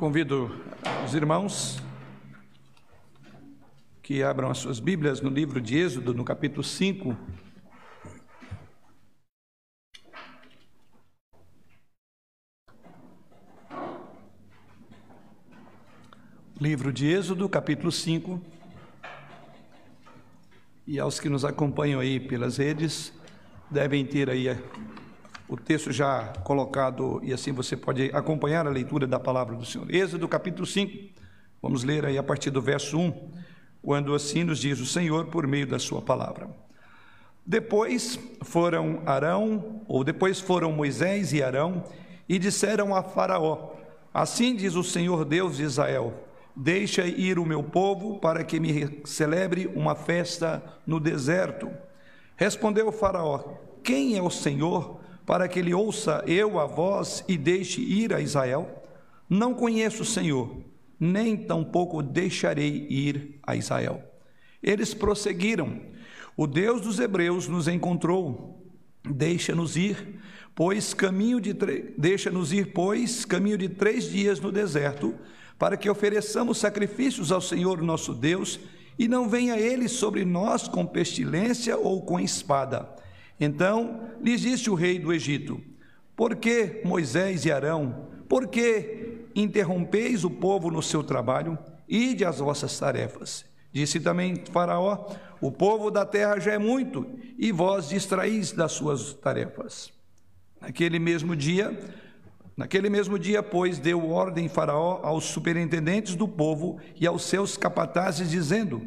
Convido os irmãos que abram as suas Bíblias no livro de Êxodo, no capítulo 5. Livro de Êxodo, capítulo 5. E aos que nos acompanham aí pelas redes, devem ter aí o texto já colocado e assim você pode acompanhar a leitura da palavra do Senhor. Êxodo capítulo 5, vamos ler aí a partir do verso 1, quando assim nos diz o Senhor por meio da sua palavra. Depois foram Arão, ou depois foram Moisés e Arão, e disseram a Faraó: Assim diz o Senhor Deus de Israel: Deixa ir o meu povo para que me celebre uma festa no deserto. Respondeu Faraó: Quem é o Senhor para que ele ouça eu a voz e deixe ir a Israel? Não conheço o Senhor, nem tampouco deixarei ir a Israel. Eles prosseguiram: O Deus dos Hebreus nos encontrou. Deixa-nos ir, pois caminho de deixa-nos ir, pois caminho de três dias no deserto, para que ofereçamos sacrifícios ao Senhor nosso Deus, e não venha ele sobre nós com pestilência ou com espada então lhes disse o rei do Egito: Por que Moisés e Arão, por que interrompeis o povo no seu trabalho? Ide às vossas tarefas. Disse também Faraó: O povo da terra já é muito, e vós distraís das suas tarefas. Naquele mesmo dia, naquele mesmo dia, pois, deu ordem Faraó aos superintendentes do povo e aos seus capatazes, dizendo: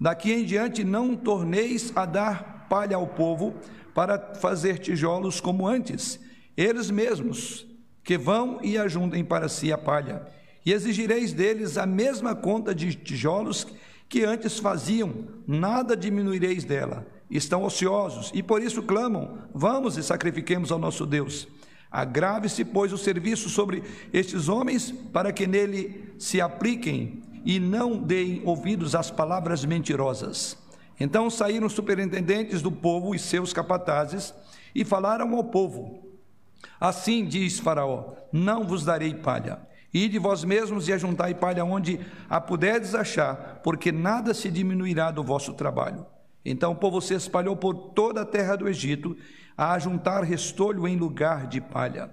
Daqui em diante não torneis a dar palha ao povo, para fazer tijolos como antes, eles mesmos, que vão e ajuntem para si a palha. E exigireis deles a mesma conta de tijolos que antes faziam, nada diminuireis dela. Estão ociosos e por isso clamam: Vamos e sacrifiquemos ao nosso Deus. Agrave-se, pois, o serviço sobre estes homens, para que nele se apliquem e não deem ouvidos às palavras mentirosas. Então saíram os superintendentes do povo e seus capatazes e falaram ao povo: Assim diz Faraó: Não vos darei palha. Ide vós mesmos e ajuntai palha onde a puderdes achar, porque nada se diminuirá do vosso trabalho. Então o povo se espalhou por toda a terra do Egito, a ajuntar restolho em lugar de palha.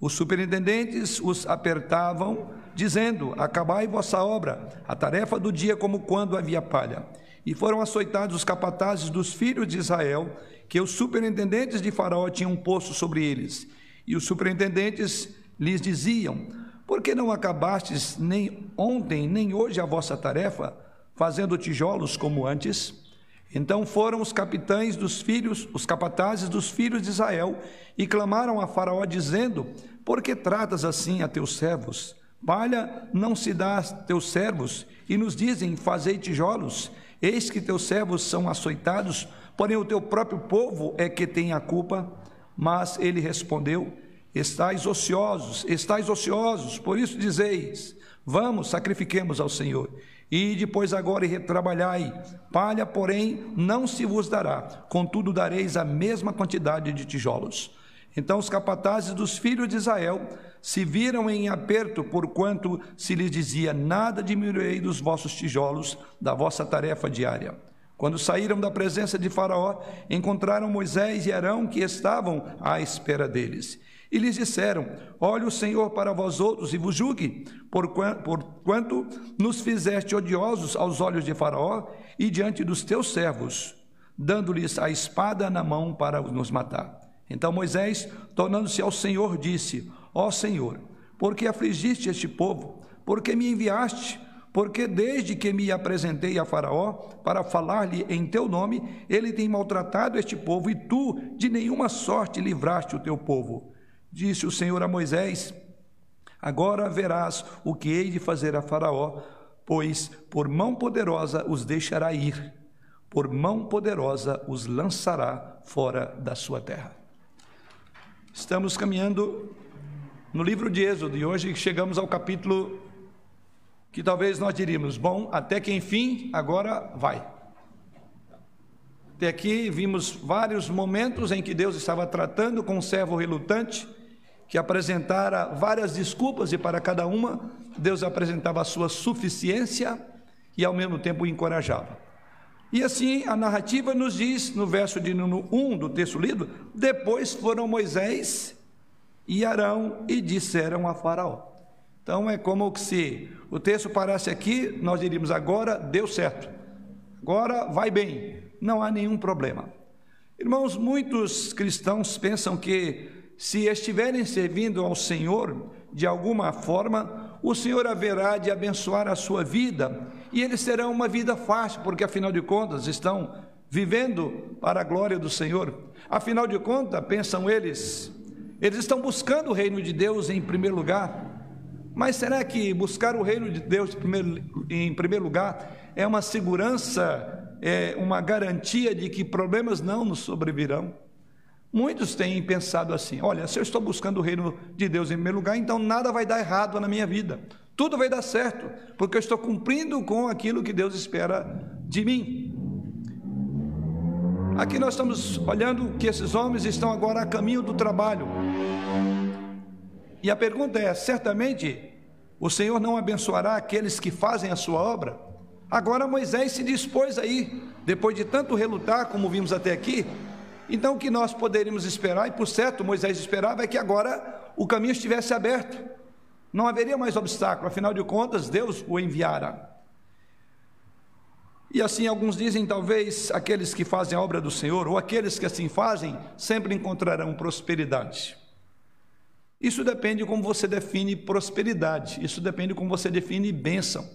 Os superintendentes os apertavam, dizendo: Acabai vossa obra, a tarefa do dia como quando havia palha. E foram açoitados os capatazes dos filhos de Israel, que os superintendentes de Faraó tinham posto sobre eles. E os superintendentes lhes diziam: Por que não acabastes nem ontem, nem hoje a vossa tarefa, fazendo tijolos como antes? Então foram os capitães dos filhos, os capatazes dos filhos de Israel, e clamaram a Faraó, dizendo: Por que tratas assim a teus servos? Palha não se dá a teus servos, e nos dizem: Fazei tijolos. Eis que teus servos são açoitados, porém o teu próprio povo é que tem a culpa. Mas ele respondeu: Estais ociosos, estais ociosos, por isso dizeis: Vamos, sacrifiquemos ao Senhor. E depois agora e retrabalhai. Palha, porém, não se vos dará, contudo dareis a mesma quantidade de tijolos. Então os capatazes dos filhos de Israel se viram em aperto, porquanto se lhes dizia: Nada diminuirei dos vossos tijolos da vossa tarefa diária. Quando saíram da presença de Faraó, encontraram Moisés e Arão que estavam à espera deles. E lhes disseram: Olhe o Senhor para vós outros e vos julgue, porquanto nos fizeste odiosos aos olhos de Faraó e diante dos teus servos, dando-lhes a espada na mão para nos matar. Então Moisés, tornando-se ao Senhor, disse: Ó Senhor, por que afligiste este povo? Por que me enviaste? Porque desde que me apresentei a Faraó para falar-lhe em teu nome, ele tem maltratado este povo e tu de nenhuma sorte livraste o teu povo. Disse o Senhor a Moisés: Agora verás o que hei de fazer a Faraó, pois por mão poderosa os deixará ir, por mão poderosa os lançará fora da sua terra. Estamos caminhando no livro de Êxodo e hoje chegamos ao capítulo que talvez nós diríamos, bom, até que enfim, agora vai. Até aqui vimos vários momentos em que Deus estava tratando com um servo relutante que apresentara várias desculpas e para cada uma Deus apresentava a sua suficiência e ao mesmo tempo o encorajava. E assim a narrativa nos diz, no verso de 1 do texto lido, depois foram Moisés e Arão e disseram a Faraó. Então é como se o texto parasse aqui, nós diríamos agora deu certo, agora vai bem, não há nenhum problema. Irmãos, muitos cristãos pensam que se estiverem servindo ao Senhor de alguma forma, o Senhor haverá de abençoar a sua vida e eles terão uma vida fácil, porque afinal de contas estão vivendo para a glória do Senhor. Afinal de contas, pensam eles, eles estão buscando o reino de Deus em primeiro lugar. Mas será que buscar o reino de Deus em primeiro, lugar é uma segurança, é uma garantia de que problemas não nos sobrevirão? Muitos têm pensado assim: olha, se eu estou buscando o reino de Deus em primeiro lugar, então nada vai dar errado na minha vida, tudo vai dar certo, porque eu estou cumprindo com aquilo que Deus espera de mim. Aqui nós estamos olhando que esses homens estão agora a caminho do trabalho. E a pergunta é: certamente o Senhor não abençoará aqueles que fazem a sua obra? Agora Moisés se dispôs aí, depois de tanto relutar, como vimos até aqui, então, o que nós poderíamos esperar, e por certo Moisés esperava, é que agora o caminho estivesse aberto, não haveria mais obstáculo, afinal de contas, Deus o enviara. E assim, alguns dizem, talvez aqueles que fazem a obra do Senhor, ou aqueles que assim fazem, sempre encontrarão prosperidade. Isso depende de como você define prosperidade, isso depende de como você define bênção.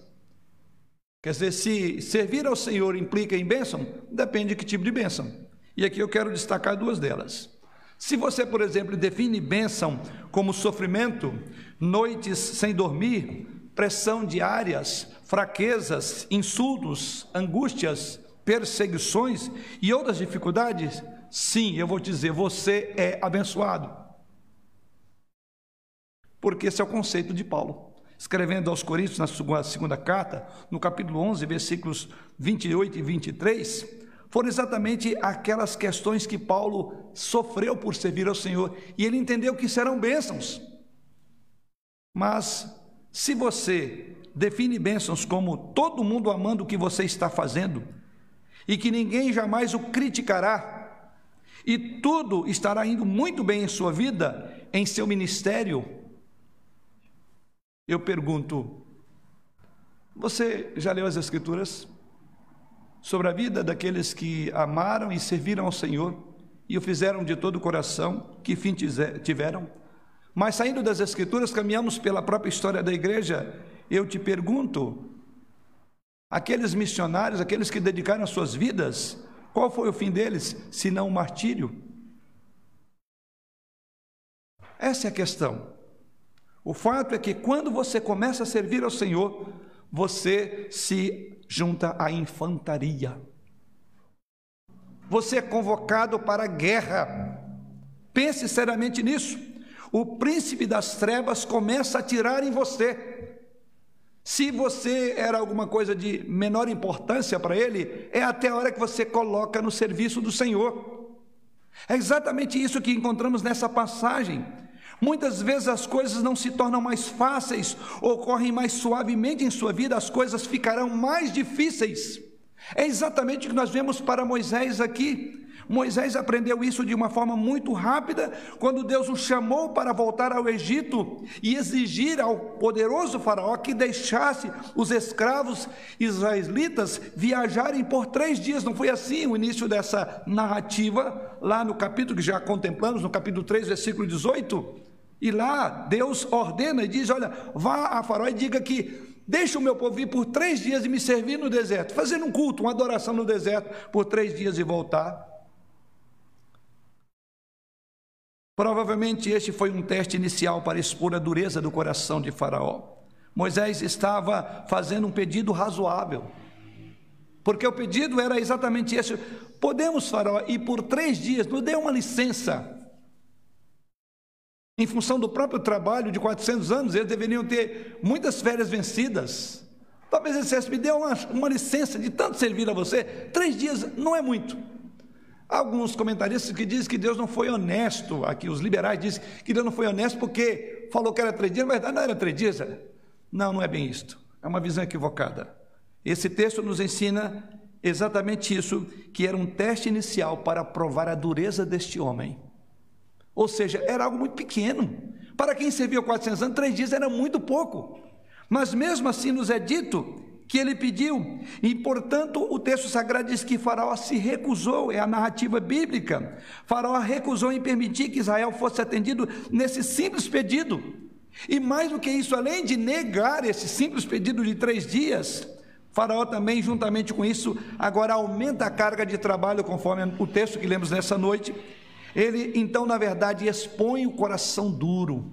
Quer dizer, se servir ao Senhor implica em bênção, depende de que tipo de bênção. E aqui eu quero destacar duas delas. Se você, por exemplo, define bênção como sofrimento, noites sem dormir, pressão diárias, fraquezas, insultos, angústias, perseguições e outras dificuldades, sim, eu vou dizer, você é abençoado. Porque esse é o conceito de Paulo. Escrevendo aos Coríntios, na segunda, carta, no capítulo 11, versículos 28 e 23, foram exatamente aquelas questões que Paulo sofreu por servir ao Senhor e ele entendeu que serão bênçãos. Mas se você define bênçãos como todo mundo amando o que você está fazendo e que ninguém jamais o criticará, e tudo estará indo muito bem em sua vida, em seu ministério, eu pergunto: você já leu as Escrituras? Sobre a vida daqueles que amaram e serviram ao Senhor e o fizeram de todo o coração, que fim tiveram. Mas saindo das Escrituras, caminhamos pela própria história da igreja. Eu te pergunto: aqueles missionários, aqueles que dedicaram as suas vidas, qual foi o fim deles, se não o martírio? Essa é a questão. O fato é que quando você começa a servir ao Senhor, você se junta à infantaria. Você é convocado para a guerra. Pense seriamente nisso. O príncipe das trevas começa a atirar em você. Se você era alguma coisa de menor importância para ele, é até a hora que você coloca no serviço do Senhor. É exatamente isso que encontramos nessa passagem. Muitas vezes as coisas não se tornam mais fáceis, ocorrem mais suavemente em sua vida, as coisas ficarão mais difíceis. É exatamente o que nós vemos para Moisés aqui. Moisés aprendeu isso de uma forma muito rápida quando Deus o chamou para voltar ao Egito e exigir ao poderoso Faraó que deixasse os escravos israelitas viajarem por três dias. Não foi assim o início dessa narrativa, lá no capítulo que já contemplamos, no capítulo 3, versículo 18. E lá Deus ordena e diz: Olha, vá a Faraó e diga que deixe o meu povo vir por três dias e me servir no deserto, fazendo um culto, uma adoração no deserto por três dias e voltar. Provavelmente este foi um teste inicial para expor a dureza do coração de Faraó. Moisés estava fazendo um pedido razoável, porque o pedido era exatamente esse: podemos, Faraó, ir por três dias, nos dê uma licença em função do próprio trabalho de 400 anos, eles deveriam ter muitas férias vencidas. Talvez ele dissesse, me dê uma, uma licença de tanto servir a você, três dias não é muito. Alguns comentaristas que dizem que Deus não foi honesto, aqui os liberais dizem que Deus não foi honesto porque falou que era três dias, na verdade não era três dias. Não, não é bem isto. É uma visão equivocada. Esse texto nos ensina exatamente isso, que era um teste inicial para provar a dureza deste homem. Ou seja, era algo muito pequeno. Para quem serviu 400 anos, três dias era muito pouco. Mas mesmo assim nos é dito que ele pediu, e portanto o texto sagrado diz que Faraó se recusou, é a narrativa bíblica. Faraó recusou em permitir que Israel fosse atendido nesse simples pedido. E mais do que isso, além de negar esse simples pedido de três dias, Faraó também, juntamente com isso, agora aumenta a carga de trabalho, conforme o texto que lemos nessa noite. Ele, então, na verdade, expõe o coração duro.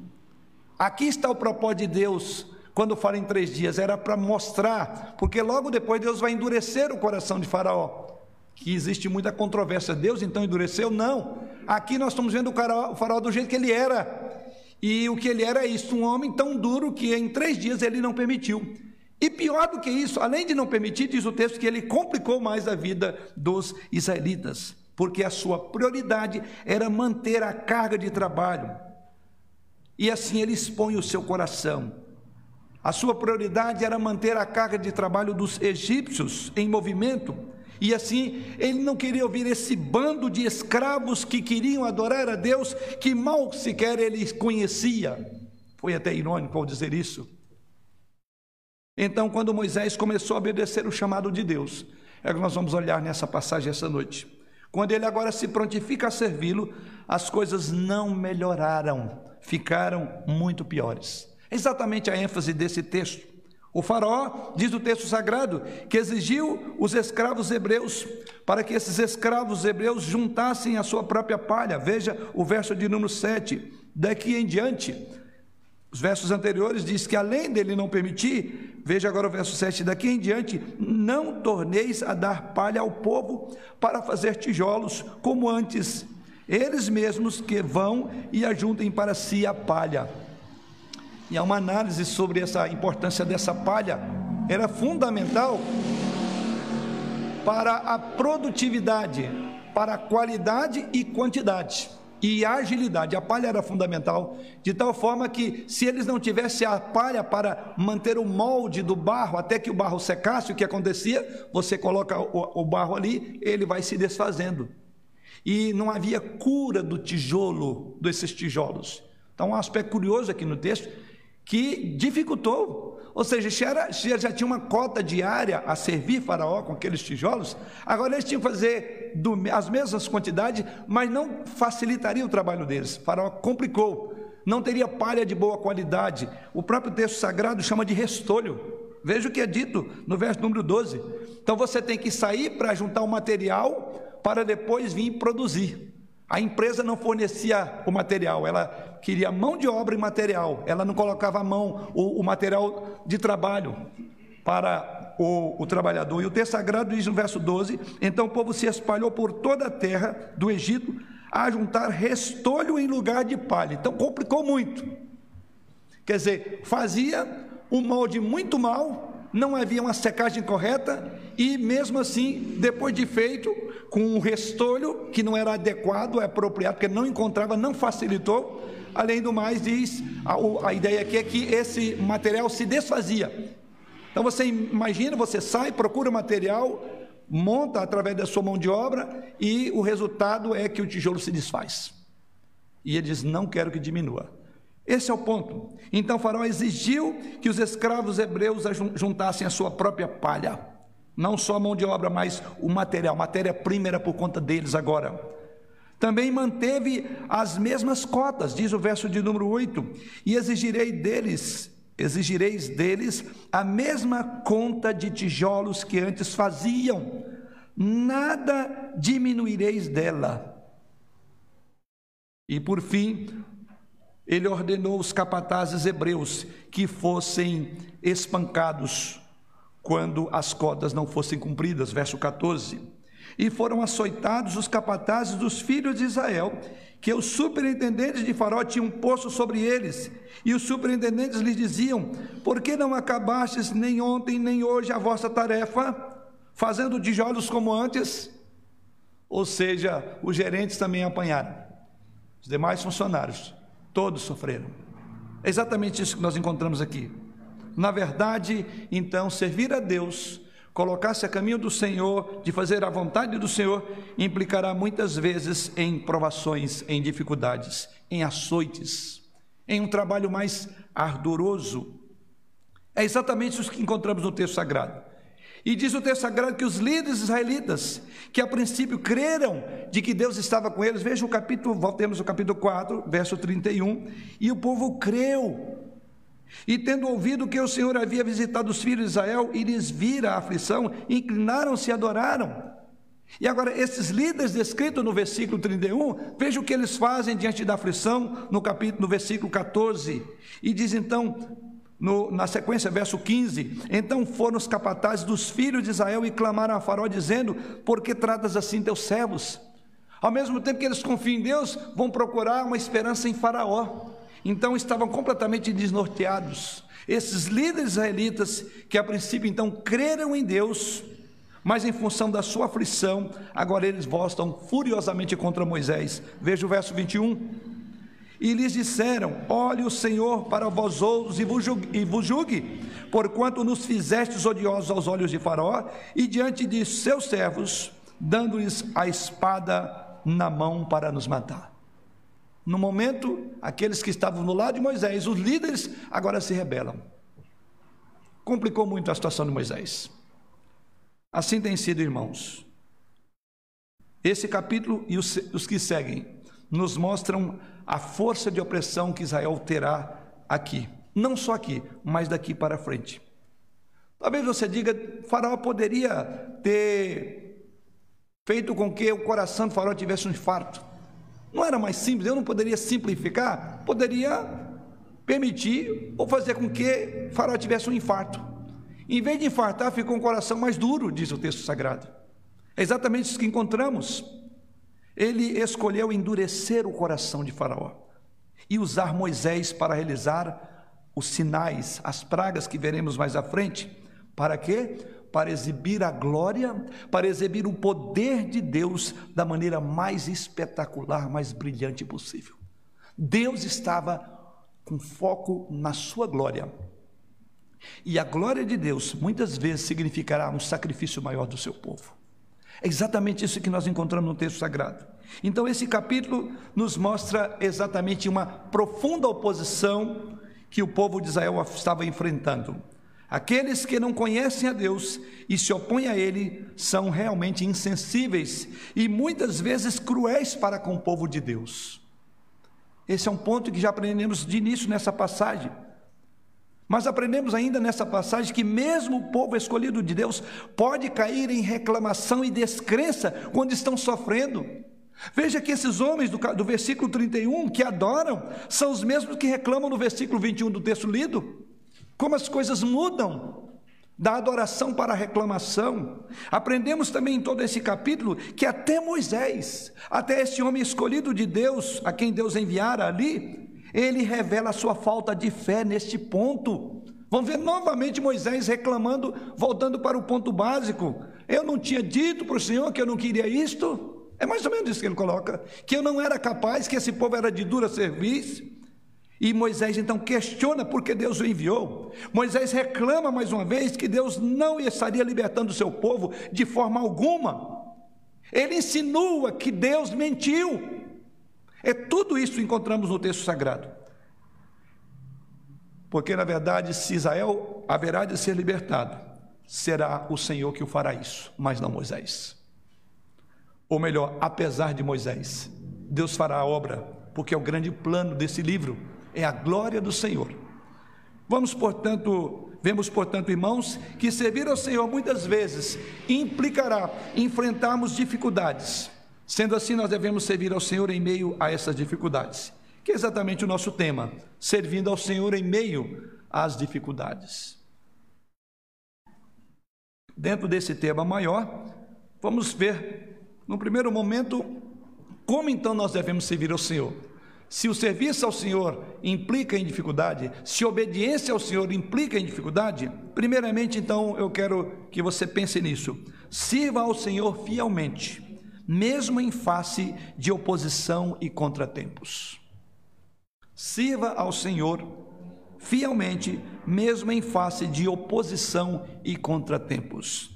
Aqui está o propósito de Deus quando fala em três dias, era para mostrar, porque logo depois Deus vai endurecer o coração de Faraó. Que existe muita controvérsia. Deus então endureceu? Não. Aqui nós estamos vendo o faraó do jeito que ele era. E o que ele era é isso, um homem tão duro que em três dias ele não permitiu. E pior do que isso, além de não permitir, diz o texto que ele complicou mais a vida dos israelitas, porque a sua prioridade era manter a carga de trabalho. E assim ele expõe o seu coração. A sua prioridade era manter a carga de trabalho dos egípcios em movimento, e assim ele não queria ouvir esse bando de escravos que queriam adorar a Deus, que mal sequer ele conhecia. Foi até irônico ao dizer isso. Então, quando Moisés começou a obedecer o chamado de Deus, é o que nós vamos olhar nessa passagem essa noite. Quando ele agora se prontifica a servi-lo, as coisas não melhoraram, ficaram muito piores exatamente a ênfase desse texto. O faraó, diz o texto sagrado, que exigiu os escravos hebreus para que esses escravos hebreus juntassem a sua própria palha. Veja o verso de número 7. Daqui em diante, os versos anteriores diz que além dele não permitir, veja agora o verso 7, daqui em diante, não torneis a dar palha ao povo para fazer tijolos, como antes, eles mesmos que vão e ajuntem para si a palha. E há uma análise sobre essa importância dessa palha, era fundamental para a produtividade, para a qualidade e quantidade e agilidade. A palha era fundamental, de tal forma que, se eles não tivessem a palha para manter o molde do barro até que o barro secasse, o que acontecia? Você coloca o, o barro ali, ele vai se desfazendo. E não havia cura do tijolo, desses tijolos. Então, um aspecto curioso aqui no texto que dificultou. Ou seja, se já tinha uma cota diária a servir Faraó com aqueles tijolos, agora eles tinham que fazer as mesmas quantidades, mas não facilitaria o trabalho deles. Faraó complicou, não teria palha de boa qualidade. O próprio texto sagrado chama de restolho. Veja o que é dito no verso número 12. Então você tem que sair para juntar o material para depois vir produzir. A empresa não fornecia o material, ela queria mão de obra e material, ela não colocava a mão, o, o material de trabalho para o, o, trabalhador. E o texto sagrado diz no verso 12: Então o povo se espalhou por toda a terra do Egito a juntar restolho em lugar de palha. Então complicou muito. Quer dizer, fazia um molde muito mal, não havia uma secagem correta e mesmo assim, depois de feito, com um restolho que não era adequado, apropriado, porque não encontrava, não facilitou. Além do mais, diz a, a ideia aqui é que esse material se desfazia. Então você imagina, você sai, procura material, monta através da sua mão de obra e o resultado é que o tijolo se desfaz. E ele diz: Não quero que diminua. Esse é o ponto. Então Faraó exigiu que os escravos hebreus juntassem a sua própria palha, não só a mão de obra, mas o material. Matéria-prima era por conta deles agora. Também manteve as mesmas cotas, diz o verso de número 8, e exigirei deles, exigireis deles a mesma conta de tijolos que antes faziam, nada diminuireis dela. E por fim, ele ordenou os capatazes hebreus que fossem espancados quando as cotas não fossem cumpridas, verso 14. E foram açoitados os capatazes dos filhos de Israel, que os superintendentes de Faraó tinham posto sobre eles. E os superintendentes lhes diziam: Por que não acabastes nem ontem nem hoje a vossa tarefa, fazendo tijolos como antes? Ou seja, os gerentes também apanharam. Os demais funcionários, todos sofreram. É exatamente isso que nós encontramos aqui. Na verdade, então, servir a Deus, colocar-se a caminho do Senhor, de fazer a vontade do Senhor, implicará muitas vezes em provações, em dificuldades, em açoites, em um trabalho mais ardoroso. É exatamente isso que encontramos no texto sagrado. E diz o texto sagrado que os líderes israelitas, que a princípio creram de que Deus estava com eles, veja o capítulo, voltemos ao capítulo 4, verso 31, e o povo creu. E tendo ouvido que o Senhor havia visitado os filhos de Israel e lhes vira a aflição, inclinaram-se e adoraram. E agora, esses líderes descritos no versículo 31, veja o que eles fazem diante da aflição, no capítulo, no versículo 14. E diz então: no, na sequência, verso 15: Então foram os capatazes dos filhos de Israel e clamaram a Faraó, dizendo: Por que tratas assim teus servos? Ao mesmo tempo que eles confiam em Deus, vão procurar uma esperança em Faraó. Então estavam completamente desnorteados. Esses líderes israelitas, que a princípio então creram em Deus, mas em função da sua aflição, agora eles voltam furiosamente contra Moisés. Veja o verso 21 e lhes disseram: Olhe o Senhor para vós outros e vos julgue, e vos julgue porquanto nos fizestes odiosos aos olhos de Faraó e diante de seus servos, dando-lhes a espada na mão para nos matar. No momento, aqueles que estavam no lado de Moisés, os líderes, agora se rebelam. Complicou muito a situação de Moisés. Assim tem sido, irmãos. Esse capítulo e os, os que seguem nos mostram a força de opressão que Israel terá aqui. Não só aqui, mas daqui para frente. Talvez você diga, Faraó poderia ter feito com que o coração do Faraó tivesse um infarto. Não era mais simples, eu não poderia simplificar, poderia permitir ou fazer com que Faraó tivesse um infarto. Em vez de infartar, ficou um coração mais duro, diz o texto sagrado. É exatamente isso que encontramos. Ele escolheu endurecer o coração de Faraó e usar Moisés para realizar os sinais, as pragas que veremos mais à frente. Para quê? Para exibir a glória, para exibir o poder de Deus da maneira mais espetacular, mais brilhante possível. Deus estava com foco na sua glória. E a glória de Deus muitas vezes significará um sacrifício maior do seu povo. É exatamente isso que nós encontramos no texto sagrado. Então, esse capítulo nos mostra exatamente uma profunda oposição que o povo de Israel estava enfrentando. Aqueles que não conhecem a Deus e se opõem a Ele são realmente insensíveis e muitas vezes cruéis para com o povo de Deus. Esse é um ponto que já aprendemos de início nessa passagem. Mas aprendemos ainda nessa passagem que mesmo o povo escolhido de Deus pode cair em reclamação e descrença quando estão sofrendo. Veja que esses homens do, do versículo 31 que adoram são os mesmos que reclamam no versículo 21 do texto lido. Como as coisas mudam da adoração para a reclamação. Aprendemos também em todo esse capítulo que até Moisés, até esse homem escolhido de Deus, a quem Deus enviara ali, ele revela a sua falta de fé neste ponto. Vamos ver novamente Moisés reclamando, voltando para o ponto básico. Eu não tinha dito para o Senhor que eu não queria isto. É mais ou menos isso que ele coloca: que eu não era capaz, que esse povo era de dura serviço. E Moisés então questiona por que Deus o enviou. Moisés reclama mais uma vez que Deus não estaria libertando o seu povo de forma alguma. Ele insinua que Deus mentiu. É tudo isso que encontramos no texto sagrado. Porque, na verdade, se Israel haverá de ser libertado, será o Senhor que o fará isso, mas não Moisés. Ou melhor, apesar de Moisés, Deus fará a obra, porque é o grande plano desse livro, é a glória do Senhor. Vamos, portanto, vemos, portanto, irmãos, que servir ao Senhor muitas vezes implicará enfrentarmos dificuldades, Sendo assim, nós devemos servir ao Senhor em meio a essas dificuldades, que é exatamente o nosso tema: servindo ao Senhor em meio às dificuldades. Dentro desse tema maior, vamos ver, no primeiro momento, como então nós devemos servir ao Senhor. Se o serviço ao Senhor implica em dificuldade, se obediência ao Senhor implica em dificuldade, primeiramente, então, eu quero que você pense nisso. Sirva ao Senhor fielmente mesmo em face de oposição e contratempos. Sirva ao Senhor fielmente, mesmo em face de oposição e contratempos.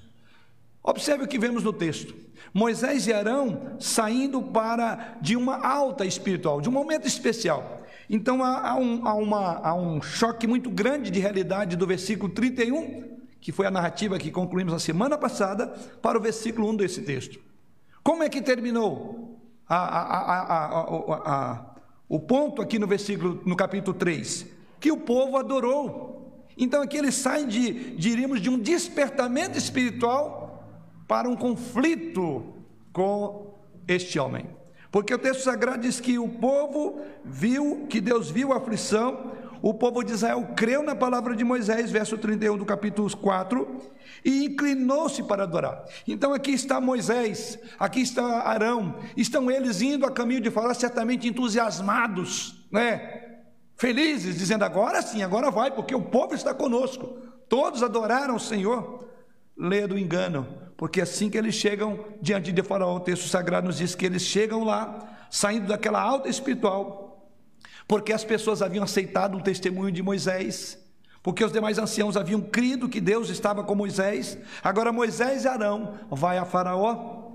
Observe o que vemos no texto. Moisés e Arão saindo para de uma alta espiritual, de um momento especial. Então há, há, um, há, uma, há um choque muito grande de realidade do versículo 31, que foi a narrativa que concluímos a semana passada, para o versículo 1 desse texto. Como é que terminou a, a, o ponto aqui no versículo, no capítulo 3? Que o povo adorou. Então aqui eles saem de, diríamos, de um despertamento espiritual para um conflito com este homem. Porque o texto sagrado diz que o povo viu, que Deus viu a aflição, o povo de Israel creu na palavra de Moisés, verso 31 do capítulo 4, e inclinou-se para adorar. Então aqui está Moisés, aqui está Arão, estão eles indo a caminho de falar, certamente entusiasmados, né? Felizes, dizendo agora sim, agora vai, porque o povo está conosco. Todos adoraram o Senhor. Lê do engano, porque assim que eles chegam diante de Faraó, o texto sagrado nos diz que eles chegam lá, saindo daquela alta espiritual, porque as pessoas haviam aceitado o testemunho de Moisés, porque os demais anciãos haviam crido que Deus estava com Moisés. Agora Moisés e Arão vai a Faraó.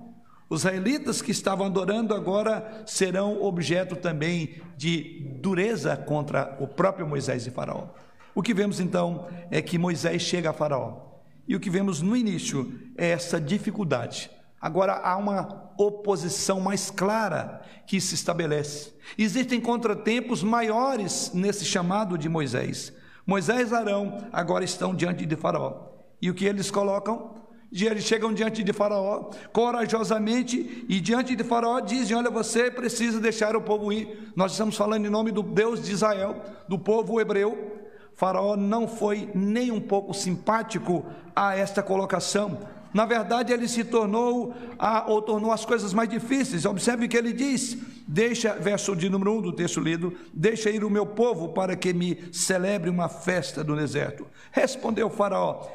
Os israelitas que estavam adorando agora serão objeto também de dureza contra o próprio Moisés e Faraó. O que vemos então é que Moisés chega a Faraó. E o que vemos no início é essa dificuldade. Agora há uma oposição mais clara que se estabelece. Existem contratempos maiores nesse chamado de Moisés. Moisés e Arão agora estão diante de Faraó. E o que eles colocam? Eles chegam diante de Faraó corajosamente e diante de Faraó dizem: Olha, você precisa deixar o povo ir. Nós estamos falando em nome do Deus de Israel, do povo hebreu. Faraó não foi nem um pouco simpático a esta colocação. Na verdade, ele se tornou, a, ou tornou as coisas mais difíceis. Observe que ele diz, deixa, verso de número 1 do texto lido, deixa ir o meu povo para que me celebre uma festa do deserto. Respondeu Faraó,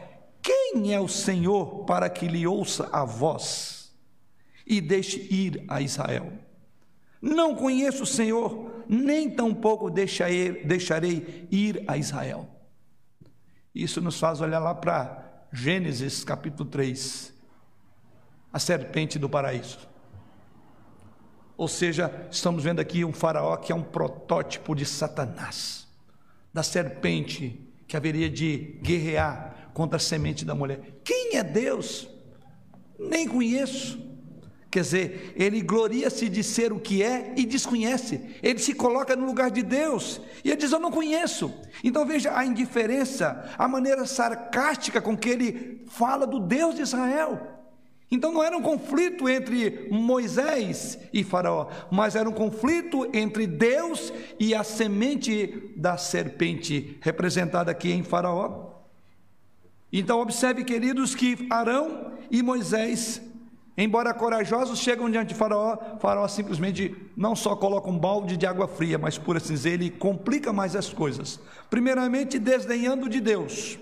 quem é o Senhor para que lhe ouça a voz e deixe ir a Israel? Não conheço o Senhor, nem tampouco deixarei, deixarei ir a Israel. Isso nos faz olhar lá para Gênesis capítulo 3, a serpente do paraíso. Ou seja, estamos vendo aqui um faraó que é um protótipo de Satanás, da serpente que haveria de guerrear contra a semente da mulher. Quem é Deus? Nem conheço. Quer dizer, ele gloria-se de ser o que é e desconhece. Ele se coloca no lugar de Deus e ele diz: Eu não conheço. Então veja a indiferença, a maneira sarcástica com que ele fala do Deus de Israel. Então não era um conflito entre Moisés e Faraó, mas era um conflito entre Deus e a semente da serpente, representada aqui em Faraó. Então observe, queridos, que Arão e Moisés Embora corajosos chegam diante de Faraó, Faraó simplesmente não só coloca um balde de água fria, mas por assim dizer, ele complica mais as coisas. Primeiramente, desdenhando de Deus,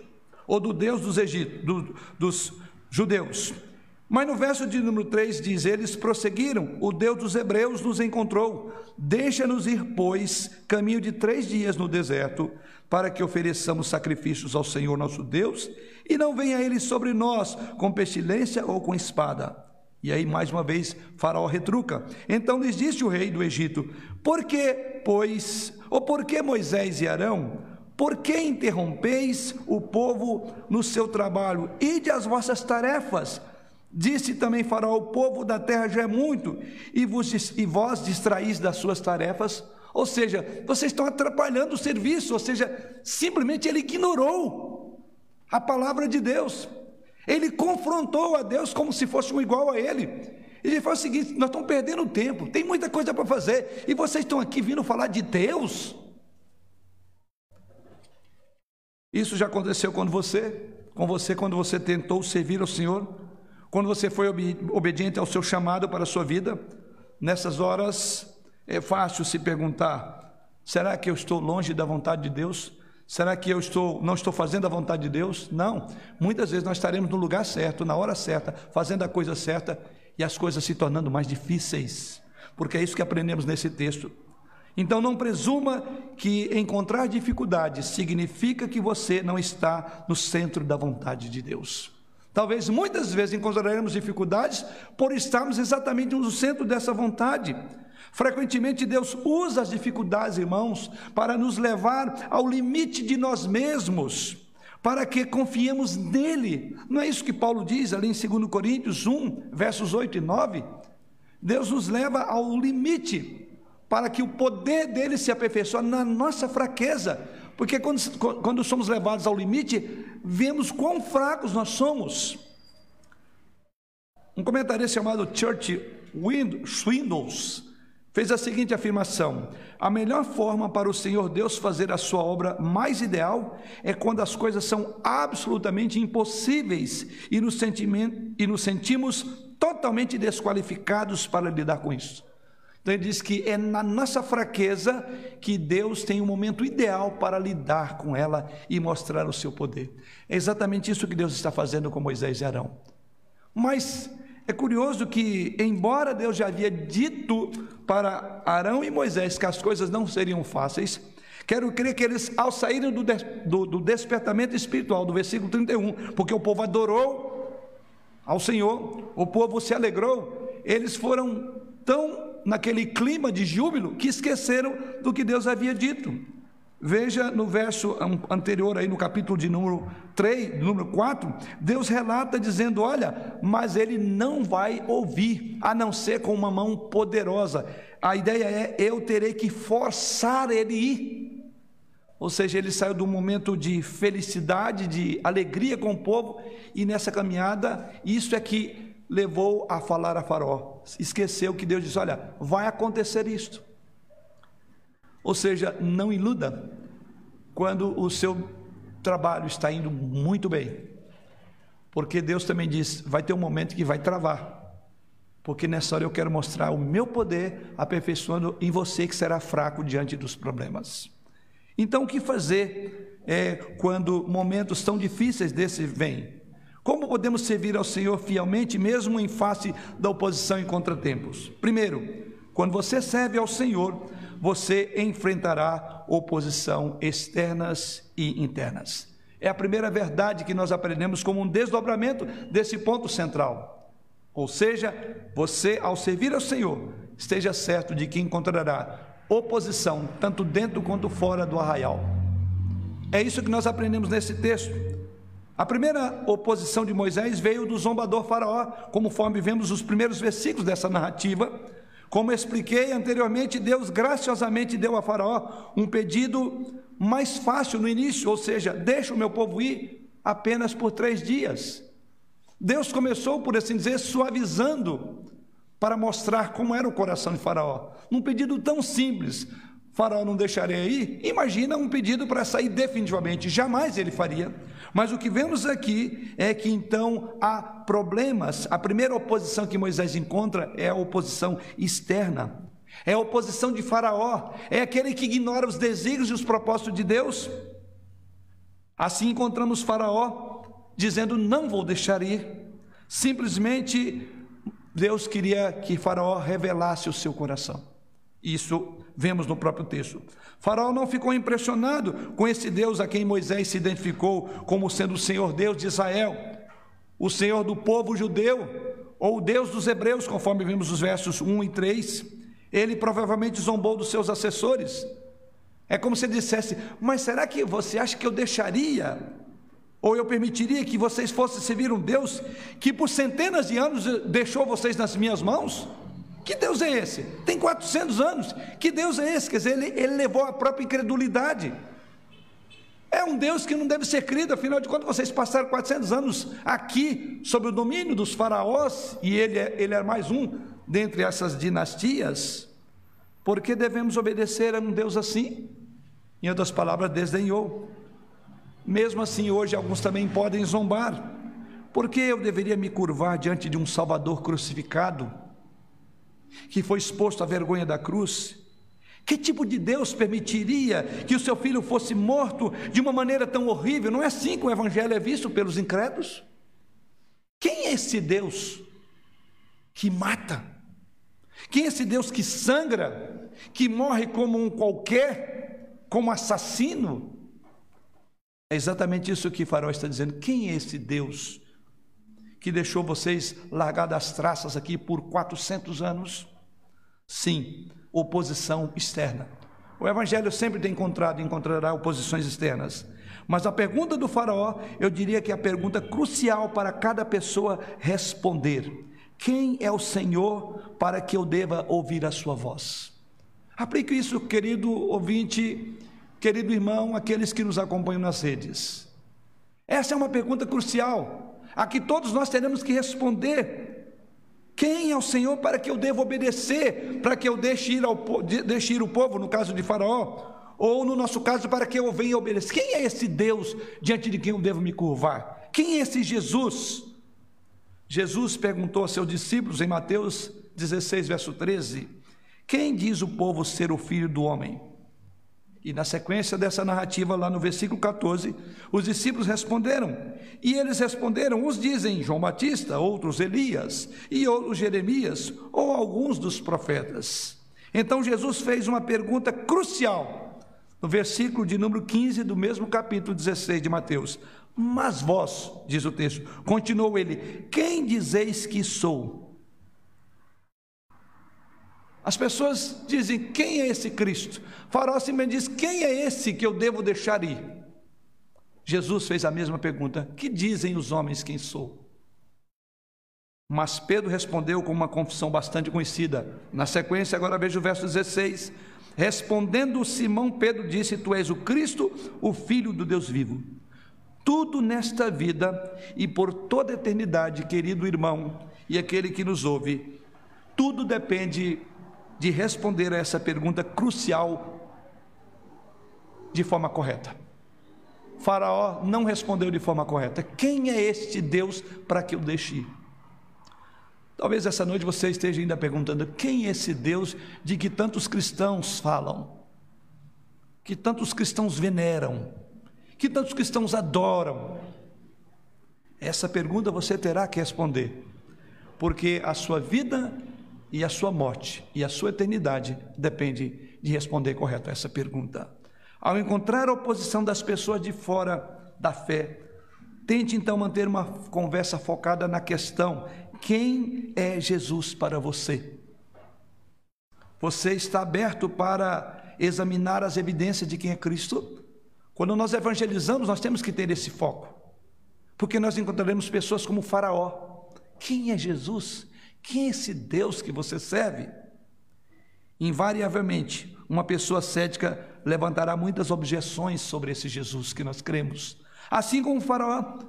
ou do Deus dos, Egito, do, dos judeus. Mas no verso de número 3 diz: Eles prosseguiram, o Deus dos hebreus nos encontrou. Deixa-nos ir, pois, caminho de três dias no deserto, para que ofereçamos sacrifícios ao Senhor nosso Deus, e não venha ele sobre nós com pestilência ou com espada. E aí, mais uma vez, Faraó retruca. Então lhes disse o rei do Egito: Por que, pois, ou por que Moisés e Arão, por que interrompeis o povo no seu trabalho? Ide as vossas tarefas. Disse também Faraó: O povo da terra já é muito, e, vos, e vós distraís das suas tarefas. Ou seja, vocês estão atrapalhando o serviço, ou seja, simplesmente ele ignorou a palavra de Deus. Ele confrontou a Deus como se fosse um igual a ele. Ele falou o seguinte: nós estamos perdendo tempo, tem muita coisa para fazer, e vocês estão aqui vindo falar de Deus? Isso já aconteceu com você, com você quando você tentou servir ao Senhor, quando você foi obediente ao seu chamado para a sua vida. Nessas horas é fácil se perguntar: será que eu estou longe da vontade de Deus? Será que eu estou, não estou fazendo a vontade de Deus? Não. Muitas vezes nós estaremos no lugar certo, na hora certa, fazendo a coisa certa, e as coisas se tornando mais difíceis, porque é isso que aprendemos nesse texto. Então não presuma que encontrar dificuldades significa que você não está no centro da vontade de Deus. Talvez muitas vezes encontraremos dificuldades por estarmos exatamente no centro dessa vontade. Frequentemente Deus usa as dificuldades, irmãos, para nos levar ao limite de nós mesmos, para que confiemos nele. Não é isso que Paulo diz ali em 2 Coríntios 1, versos 8 e 9? Deus nos leva ao limite para que o poder dele se aperfeiçoe na nossa fraqueza. Porque quando, quando somos levados ao limite, vemos quão fracos nós somos. Um comentarista chamado Church Swindols fez a seguinte afirmação: A melhor forma para o Senhor Deus fazer a sua obra mais ideal é quando as coisas são absolutamente impossíveis e nos, e nos sentimos totalmente desqualificados para lidar com isso. Então ele diz que é na nossa fraqueza que Deus tem o um momento ideal para lidar com ela e mostrar o seu poder. É exatamente isso que Deus está fazendo com Moisés e Arão. Mas é curioso que, embora Deus já havia dito para Arão e Moisés que as coisas não seriam fáceis, quero crer que eles, ao saírem do, do, do despertamento espiritual, do versículo 31, porque o povo adorou ao Senhor, o povo se alegrou, eles foram tão naquele clima de júbilo que esqueceram do que Deus havia dito. Veja no verso anterior, aí no capítulo de número 3, número 4, Deus relata dizendo: Olha, mas ele não vai ouvir, a não ser com uma mão poderosa. A ideia é: eu terei que forçar ele ir. Ou seja, ele saiu um momento de felicidade, de alegria com o povo, e nessa caminhada, isso é que levou a falar a Faraó. Esqueceu que Deus disse: Olha, vai acontecer isto. Ou seja, não iluda quando o seu trabalho está indo muito bem. Porque Deus também diz: vai ter um momento que vai travar. Porque nessa hora eu quero mostrar o meu poder aperfeiçoando em você que será fraco diante dos problemas. Então, o que fazer é, quando momentos tão difíceis desse vêm? Como podemos servir ao Senhor fielmente, mesmo em face da oposição e contratempos? Primeiro, quando você serve ao Senhor, você enfrentará oposição externas e internas. É a primeira verdade que nós aprendemos como um desdobramento desse ponto central. Ou seja, você, ao servir ao Senhor, esteja certo de que encontrará oposição, tanto dentro quanto fora do arraial. É isso que nós aprendemos nesse texto. A primeira oposição de Moisés veio do zombador Faraó, conforme vemos os primeiros versículos dessa narrativa. Como expliquei anteriormente, Deus graciosamente deu a Faraó um pedido mais fácil no início, ou seja, deixa o meu povo ir apenas por três dias. Deus começou, por assim dizer, suavizando para mostrar como era o coração de Faraó. Num pedido tão simples, Faraó não deixaria ir. Imagina um pedido para sair definitivamente, jamais ele faria. Mas o que vemos aqui é que então há problemas. A primeira oposição que Moisés encontra é a oposição externa. É a oposição de Faraó, é aquele que ignora os desígnios e os propósitos de Deus. Assim encontramos Faraó dizendo: Não vou deixar ir. Simplesmente Deus queria que Faraó revelasse o seu coração. Isso vemos no próprio texto. Faraó não ficou impressionado com esse Deus a quem Moisés se identificou como sendo o Senhor Deus de Israel, o Senhor do povo judeu, ou o Deus dos hebreus, conforme vimos os versos 1 e 3. Ele provavelmente zombou dos seus assessores. É como se dissesse: Mas será que você acha que eu deixaria, ou eu permitiria que vocês fossem servir um Deus que por centenas de anos deixou vocês nas minhas mãos? Que Deus é esse? Tem 400 anos. Que Deus é esse? Quer dizer, ele, ele levou a própria incredulidade. É um Deus que não deve ser crido, afinal de contas, vocês passaram 400 anos aqui, sob o domínio dos faraós, e ele é, ele é mais um dentre essas dinastias. Por que devemos obedecer a um Deus assim? Em outras palavras, desdenhou. Mesmo assim, hoje alguns também podem zombar. Por que eu deveria me curvar diante de um Salvador crucificado? Que foi exposto à vergonha da cruz? Que tipo de Deus permitiria que o seu filho fosse morto de uma maneira tão horrível? Não é assim que o evangelho é visto pelos incrédulos? Quem é esse Deus que mata? Quem é esse Deus que sangra, que morre como um qualquer, como assassino? É exatamente isso que Faraó está dizendo. Quem é esse Deus que deixou vocês largar das traças aqui por 400 anos? Sim, oposição externa. O Evangelho sempre tem encontrado e encontrará oposições externas. Mas a pergunta do Faraó, eu diria que é a pergunta crucial para cada pessoa responder: Quem é o Senhor para que eu deva ouvir a sua voz? Aplique isso, querido ouvinte, querido irmão, aqueles que nos acompanham nas redes. Essa é uma pergunta crucial, a que todos nós teremos que responder. Quem é o Senhor para que eu devo obedecer, para que eu deixe ir, ao, deixe ir o povo, no caso de Faraó, ou no nosso caso, para que eu venha obedecer? Quem é esse Deus diante de quem eu devo me curvar? Quem é esse Jesus? Jesus perguntou a seus discípulos em Mateus 16, verso 13: Quem diz o povo ser o filho do homem? E na sequência dessa narrativa, lá no versículo 14, os discípulos responderam. E eles responderam: uns dizem João Batista, outros Elias, e outros Jeremias, ou alguns dos profetas. Então Jesus fez uma pergunta crucial no versículo de número 15 do mesmo capítulo 16 de Mateus. Mas vós, diz o texto, continuou ele, quem dizeis que sou? As pessoas dizem: quem é esse Cristo? Faraó simplesmente diz: quem é esse que eu devo deixar ir? Jesus fez a mesma pergunta: que dizem os homens quem sou? Mas Pedro respondeu com uma confissão bastante conhecida. Na sequência, agora veja o verso 16: Respondendo Simão, Pedro disse: Tu és o Cristo, o Filho do Deus vivo. Tudo nesta vida e por toda a eternidade, querido irmão e aquele que nos ouve, tudo depende de responder a essa pergunta crucial de forma correta. Faraó não respondeu de forma correta. Quem é este Deus para que eu deixe? Talvez essa noite você esteja ainda perguntando: quem é esse Deus de que tantos cristãos falam, que tantos cristãos veneram, que tantos cristãos adoram? Essa pergunta você terá que responder, porque a sua vida e a sua morte e a sua eternidade depende de responder correto a essa pergunta. Ao encontrar a oposição das pessoas de fora da fé, tente então manter uma conversa focada na questão quem é Jesus para você? Você está aberto para examinar as evidências de quem é Cristo? Quando nós evangelizamos, nós temos que ter esse foco, porque nós encontraremos pessoas como Faraó. Quem é Jesus? Quem é esse Deus que você serve? Invariavelmente, uma pessoa cética levantará muitas objeções sobre esse Jesus que nós cremos. Assim como o Faraó,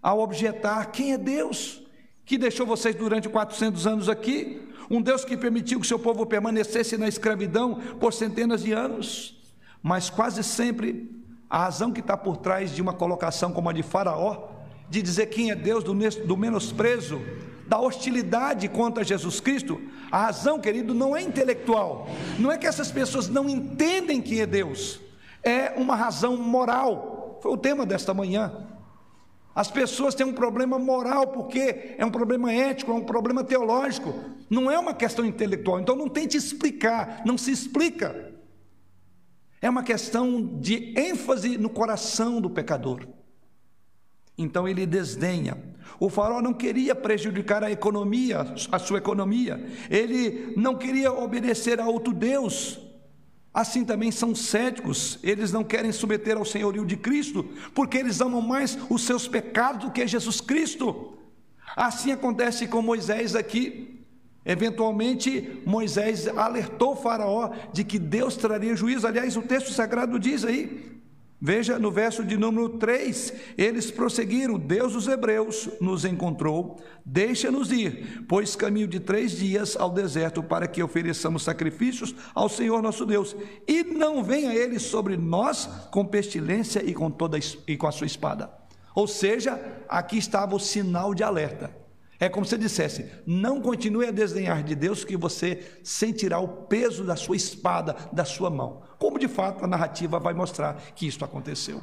ao objetar quem é Deus, que deixou vocês durante 400 anos aqui, um Deus que permitiu que seu povo permanecesse na escravidão por centenas de anos, mas quase sempre a razão que está por trás de uma colocação como a de Faraó, de dizer quem é Deus, do menosprezo, da hostilidade contra Jesus Cristo, a razão, querido, não é intelectual, não é que essas pessoas não entendem quem é Deus, é uma razão moral. Foi o tema desta manhã. As pessoas têm um problema moral, porque é um problema ético, é um problema teológico, não é uma questão intelectual. Então não tente explicar, não se explica. É uma questão de ênfase no coração do pecador. Então ele desdenha. O faraó não queria prejudicar a economia, a sua economia. Ele não queria obedecer a outro Deus. Assim também são céticos, eles não querem submeter ao senhorio de Cristo, porque eles amam mais os seus pecados do que Jesus Cristo. Assim acontece com Moisés aqui. Eventualmente, Moisés alertou Faraó de que Deus traria juízo. Aliás, o texto sagrado diz aí: Veja no verso de número 3, eles prosseguiram: Deus dos Hebreus nos encontrou, deixa-nos ir, pois caminho de três dias ao deserto para que ofereçamos sacrifícios ao Senhor nosso Deus, e não venha ele sobre nós com pestilência e com, toda, e com a sua espada. Ou seja, aqui estava o sinal de alerta. É como se dissesse: não continue a desdenhar de Deus, que você sentirá o peso da sua espada, da sua mão. Como de fato a narrativa vai mostrar que isto aconteceu.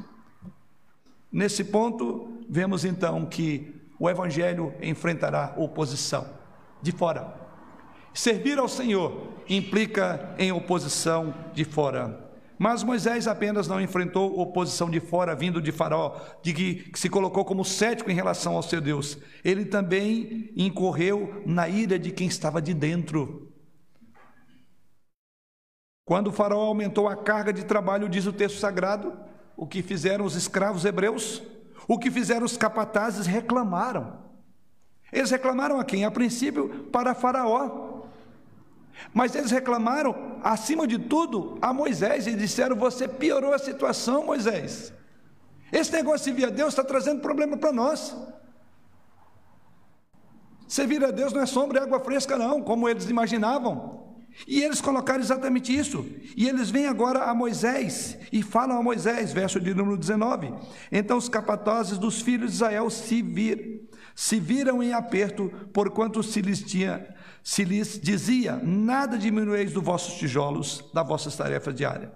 Nesse ponto, vemos então que o Evangelho enfrentará oposição. de fora. Servir ao Senhor implica em oposição de fora. Mas Moisés apenas não enfrentou oposição de fora, vindo de Faraó, de que se colocou como cético em relação ao seu Deus. Ele também incorreu na ira de quem estava de dentro. Quando o Faraó aumentou a carga de trabalho, diz o texto sagrado, o que fizeram os escravos hebreus, o que fizeram os capatazes reclamaram. Eles reclamaram a quem? A princípio, para Faraó. Mas eles reclamaram, acima de tudo, a Moisés e disseram: Você piorou a situação, Moisés. Esse negócio de vir a Deus está trazendo problema para nós. Servir a Deus não é sombra e água fresca, não, como eles imaginavam. E eles colocaram exatamente isso. E eles vêm agora a Moisés e falam a Moisés, verso de número 19. Então os capatazes dos filhos de Israel se, vir, se viram em aperto, porquanto se lhes, tinha, se lhes dizia: Nada diminueis dos vossos tijolos, das vossas tarefas diárias.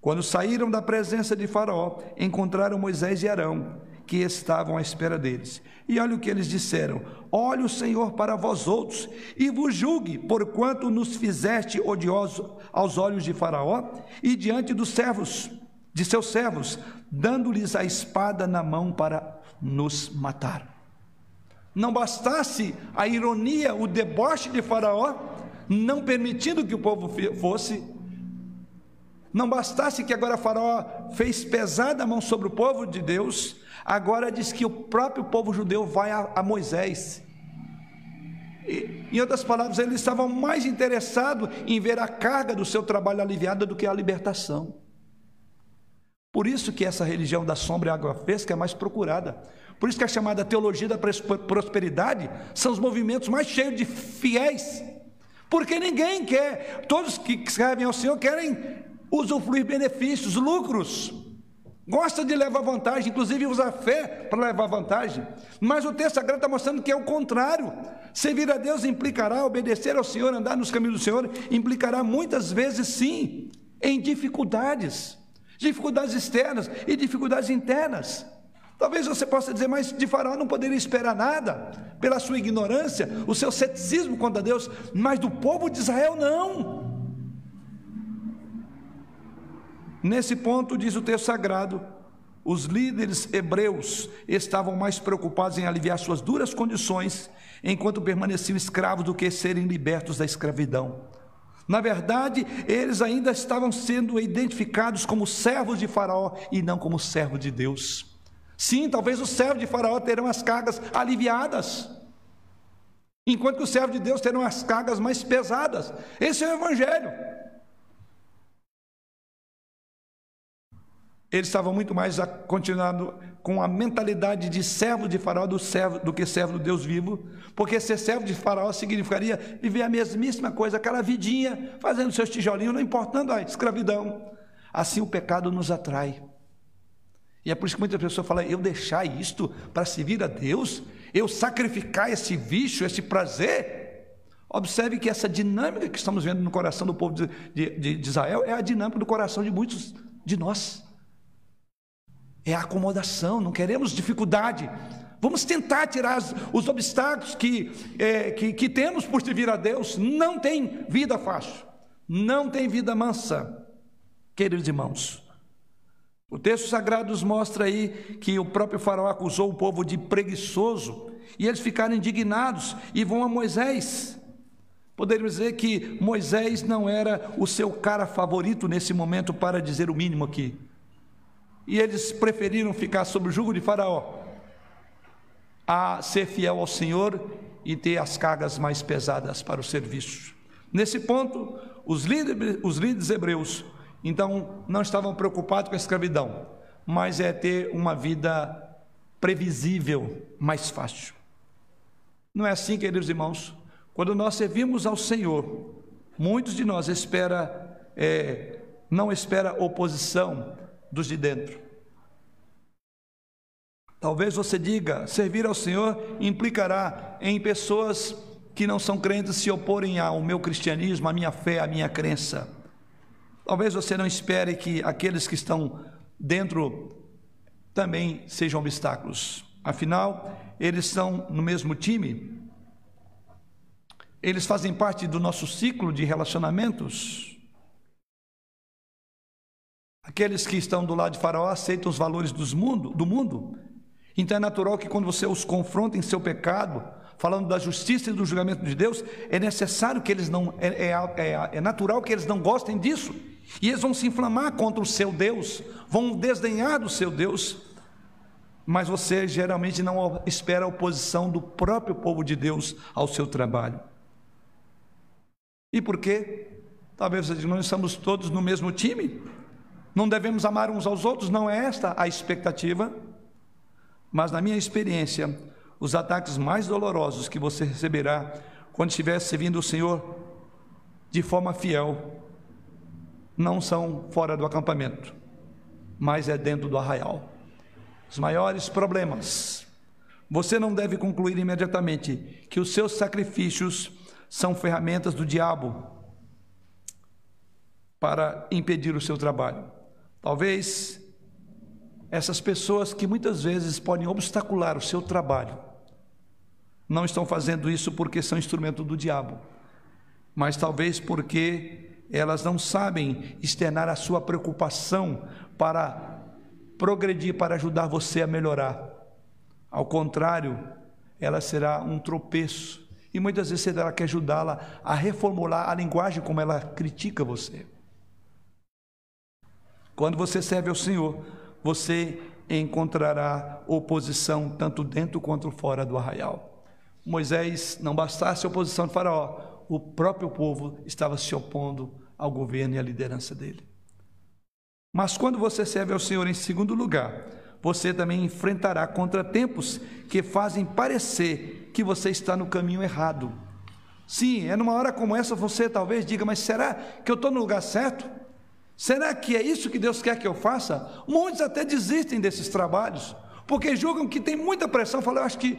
Quando saíram da presença de Faraó, encontraram Moisés e Arão que estavam à espera deles. E olha o que eles disseram: Olhe o Senhor para vós outros e vos julgue, porquanto nos fizeste odiosos aos olhos de Faraó e diante dos servos, de seus servos, dando-lhes a espada na mão para nos matar. Não bastasse a ironia, o deboche de Faraó, não permitindo que o povo fosse, não bastasse que agora Faraó fez pesada a mão sobre o povo de Deus, Agora diz que o próprio povo judeu vai a, a Moisés. E, em outras palavras, eles estavam mais interessados em ver a carga do seu trabalho aliviada do que a libertação. Por isso que essa religião da sombra e água fresca é mais procurada. Por isso que a chamada teologia da prosperidade são os movimentos mais cheios de fiéis. Porque ninguém quer, todos que servem ao Senhor querem usufruir benefícios, lucros. Gosta de levar vantagem, inclusive usa a fé para levar vantagem. Mas o texto sagrado está mostrando que é o contrário. Servir a Deus implicará obedecer ao Senhor, andar nos caminhos do Senhor, implicará muitas vezes sim em dificuldades, dificuldades externas e dificuldades internas. Talvez você possa dizer, mas de Faraó não poderia esperar nada, pela sua ignorância, o seu ceticismo contra Deus, mas do povo de Israel não. Nesse ponto, diz o texto sagrado, os líderes hebreus estavam mais preocupados em aliviar suas duras condições enquanto permaneciam escravos do que serem libertos da escravidão. Na verdade, eles ainda estavam sendo identificados como servos de Faraó e não como servos de Deus. Sim, talvez os servos de Faraó terão as cargas aliviadas, enquanto que os servos de Deus terão as cargas mais pesadas. Esse é o Evangelho. Eles estavam muito mais continuando com a mentalidade de servo de Faraó do, servo, do que servo do Deus vivo, porque ser servo de Faraó significaria viver a mesmíssima coisa, aquela vidinha, fazendo seus tijolinhos, não importando a escravidão. Assim o pecado nos atrai. E é por isso que muitas pessoas falam: eu deixar isto para servir a Deus, eu sacrificar esse vício, esse prazer. Observe que essa dinâmica que estamos vendo no coração do povo de, de, de Israel é a dinâmica do coração de muitos de nós é a acomodação, não queremos dificuldade. Vamos tentar tirar os obstáculos que, é, que, que temos por servir a Deus. Não tem vida fácil, não tem vida mansa, queridos irmãos. O texto sagrado nos mostra aí que o próprio Faraó acusou o povo de preguiçoso e eles ficaram indignados e vão a Moisés. Poderíamos dizer que Moisés não era o seu cara favorito nesse momento, para dizer o mínimo aqui e eles preferiram ficar sob o jugo de Faraó a ser fiel ao Senhor e ter as cargas mais pesadas para o serviço. Nesse ponto, os líderes, os líderes hebreus, então, não estavam preocupados com a escravidão, mas é ter uma vida previsível, mais fácil. Não é assim, queridos irmãos? Quando nós servimos ao Senhor, muitos de nós espera, é, não espera oposição, dos de dentro. Talvez você diga: servir ao Senhor implicará em pessoas que não são crentes se oporem ao meu cristianismo, à minha fé, à minha crença. Talvez você não espere que aqueles que estão dentro também sejam obstáculos. Afinal, eles estão no mesmo time. eles fazem parte do nosso ciclo de relacionamentos. Aqueles que estão do lado de Faraó aceitam os valores dos mundo, do mundo. Então é natural que quando você os confronta em seu pecado, falando da justiça e do julgamento de Deus, é necessário que eles não, é, é, é, é natural que eles não gostem disso. E eles vão se inflamar contra o seu Deus, vão desdenhar do seu Deus. Mas você geralmente não espera a oposição do próprio povo de Deus ao seu trabalho. E por quê? Talvez você diga, nós estamos todos no mesmo time. Não devemos amar uns aos outros, não é esta a expectativa. Mas na minha experiência, os ataques mais dolorosos que você receberá quando estiver servindo o Senhor de forma fiel não são fora do acampamento, mas é dentro do arraial. Os maiores problemas. Você não deve concluir imediatamente que os seus sacrifícios são ferramentas do diabo para impedir o seu trabalho. Talvez essas pessoas que muitas vezes podem obstacular o seu trabalho não estão fazendo isso porque são instrumento do diabo, mas talvez porque elas não sabem externar a sua preocupação para progredir, para ajudar você a melhorar. Ao contrário, ela será um tropeço. E muitas vezes você terá que ajudá-la a reformular a linguagem como ela critica você. Quando você serve ao Senhor, você encontrará oposição tanto dentro quanto fora do arraial. Moisés, não bastasse a oposição de Faraó, o próprio povo estava se opondo ao governo e à liderança dele. Mas quando você serve ao Senhor em segundo lugar, você também enfrentará contratempos que fazem parecer que você está no caminho errado. Sim, é numa hora como essa você talvez diga, mas será que eu estou no lugar certo? Será que é isso que Deus quer que eu faça? Muitos até desistem desses trabalhos, porque julgam que tem muita pressão, falam, eu acho que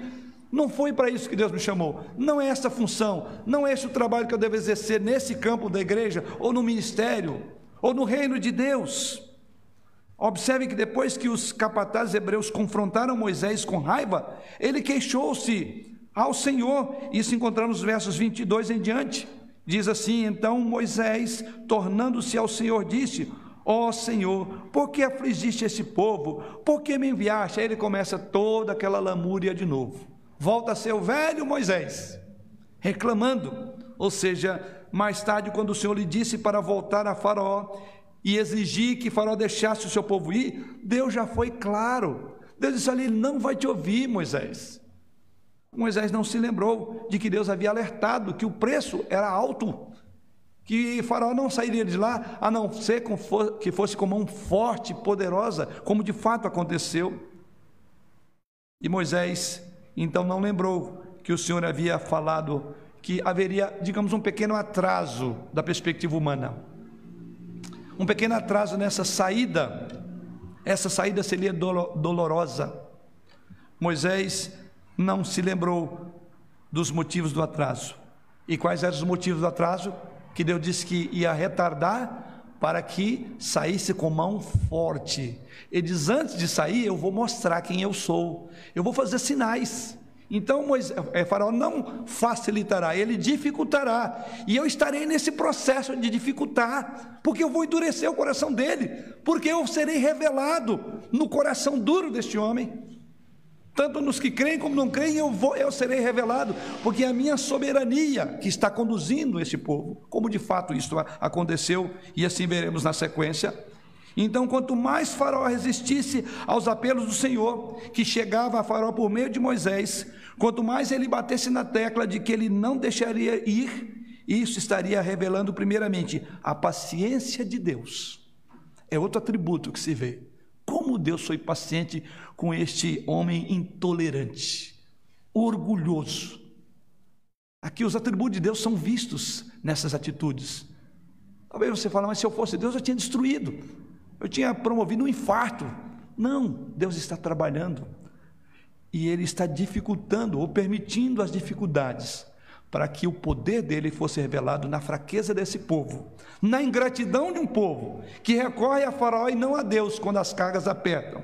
não foi para isso que Deus me chamou, não é essa função, não é esse o trabalho que eu devo exercer nesse campo da igreja, ou no ministério, ou no reino de Deus. Observe que depois que os capatazes hebreus confrontaram Moisés com raiva, ele queixou-se ao Senhor, isso encontramos nos versos 22 em diante. Diz assim: Então Moisés, tornando-se ao Senhor, disse: Ó oh, Senhor, por que afligiste esse povo? Por que me enviaste? Aí ele começa toda aquela lamúria de novo. Volta a ser o velho Moisés, reclamando. Ou seja, mais tarde, quando o Senhor lhe disse para voltar a Faraó e exigir que Faraó deixasse o seu povo ir, Deus já foi claro. Deus disse ali: Não vai te ouvir, Moisés. Moisés não se lembrou de que Deus havia alertado que o preço era alto, que Faraó não sairia de lá a não ser que fosse com mão forte, poderosa, como de fato aconteceu. E Moisés então não lembrou que o Senhor havia falado que haveria, digamos, um pequeno atraso da perspectiva humana, um pequeno atraso nessa saída, essa saída seria dolorosa. Moisés não se lembrou dos motivos do atraso. E quais eram os motivos do atraso? Que Deus disse que ia retardar para que saísse com mão forte. Ele diz: Antes de sair, eu vou mostrar quem eu sou, eu vou fazer sinais. Então Moisés, é, Faraó não facilitará, ele dificultará. E eu estarei nesse processo de dificultar, porque eu vou endurecer o coração dele, porque eu serei revelado no coração duro deste homem. Tanto nos que creem como não creem, eu, vou, eu serei revelado, porque é a minha soberania que está conduzindo este povo, como de fato isto aconteceu, e assim veremos na sequência. Então, quanto mais Faraó resistisse aos apelos do Senhor, que chegava a Faraó por meio de Moisés, quanto mais ele batesse na tecla de que ele não deixaria ir, isso estaria revelando, primeiramente, a paciência de Deus. É outro atributo que se vê. Como Deus foi paciente com este homem intolerante, orgulhoso. Aqui os atributos de Deus são vistos nessas atitudes. Talvez você fale, mas se eu fosse Deus, eu tinha destruído, eu tinha promovido um infarto. Não, Deus está trabalhando e Ele está dificultando ou permitindo as dificuldades para que o poder dele fosse revelado na fraqueza desse povo, na ingratidão de um povo que recorre a Faraó e não a Deus quando as cargas apertam.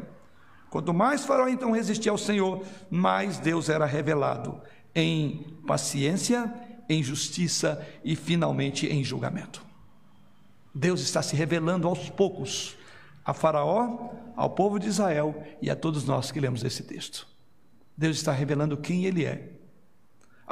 Quanto mais Faraó então resistia ao Senhor, mais Deus era revelado em paciência, em justiça e finalmente em julgamento. Deus está se revelando aos poucos a Faraó, ao povo de Israel e a todos nós que lemos esse texto. Deus está revelando quem Ele é.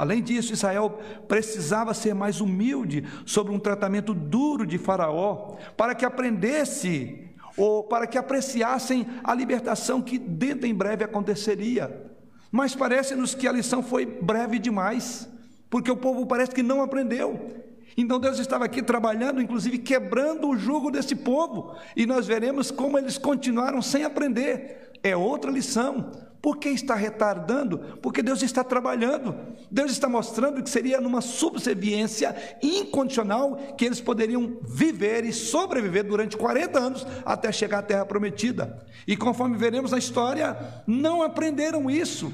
Além disso, Israel precisava ser mais humilde sobre um tratamento duro de Faraó, para que aprendesse ou para que apreciassem a libertação que dentro em breve aconteceria. Mas parece-nos que a lição foi breve demais, porque o povo parece que não aprendeu. Então Deus estava aqui trabalhando, inclusive quebrando o jugo desse povo, e nós veremos como eles continuaram sem aprender. É outra lição. Por que está retardando? Porque Deus está trabalhando. Deus está mostrando que seria numa subserviência incondicional que eles poderiam viver e sobreviver durante 40 anos até chegar à terra prometida. E conforme veremos na história, não aprenderam isso.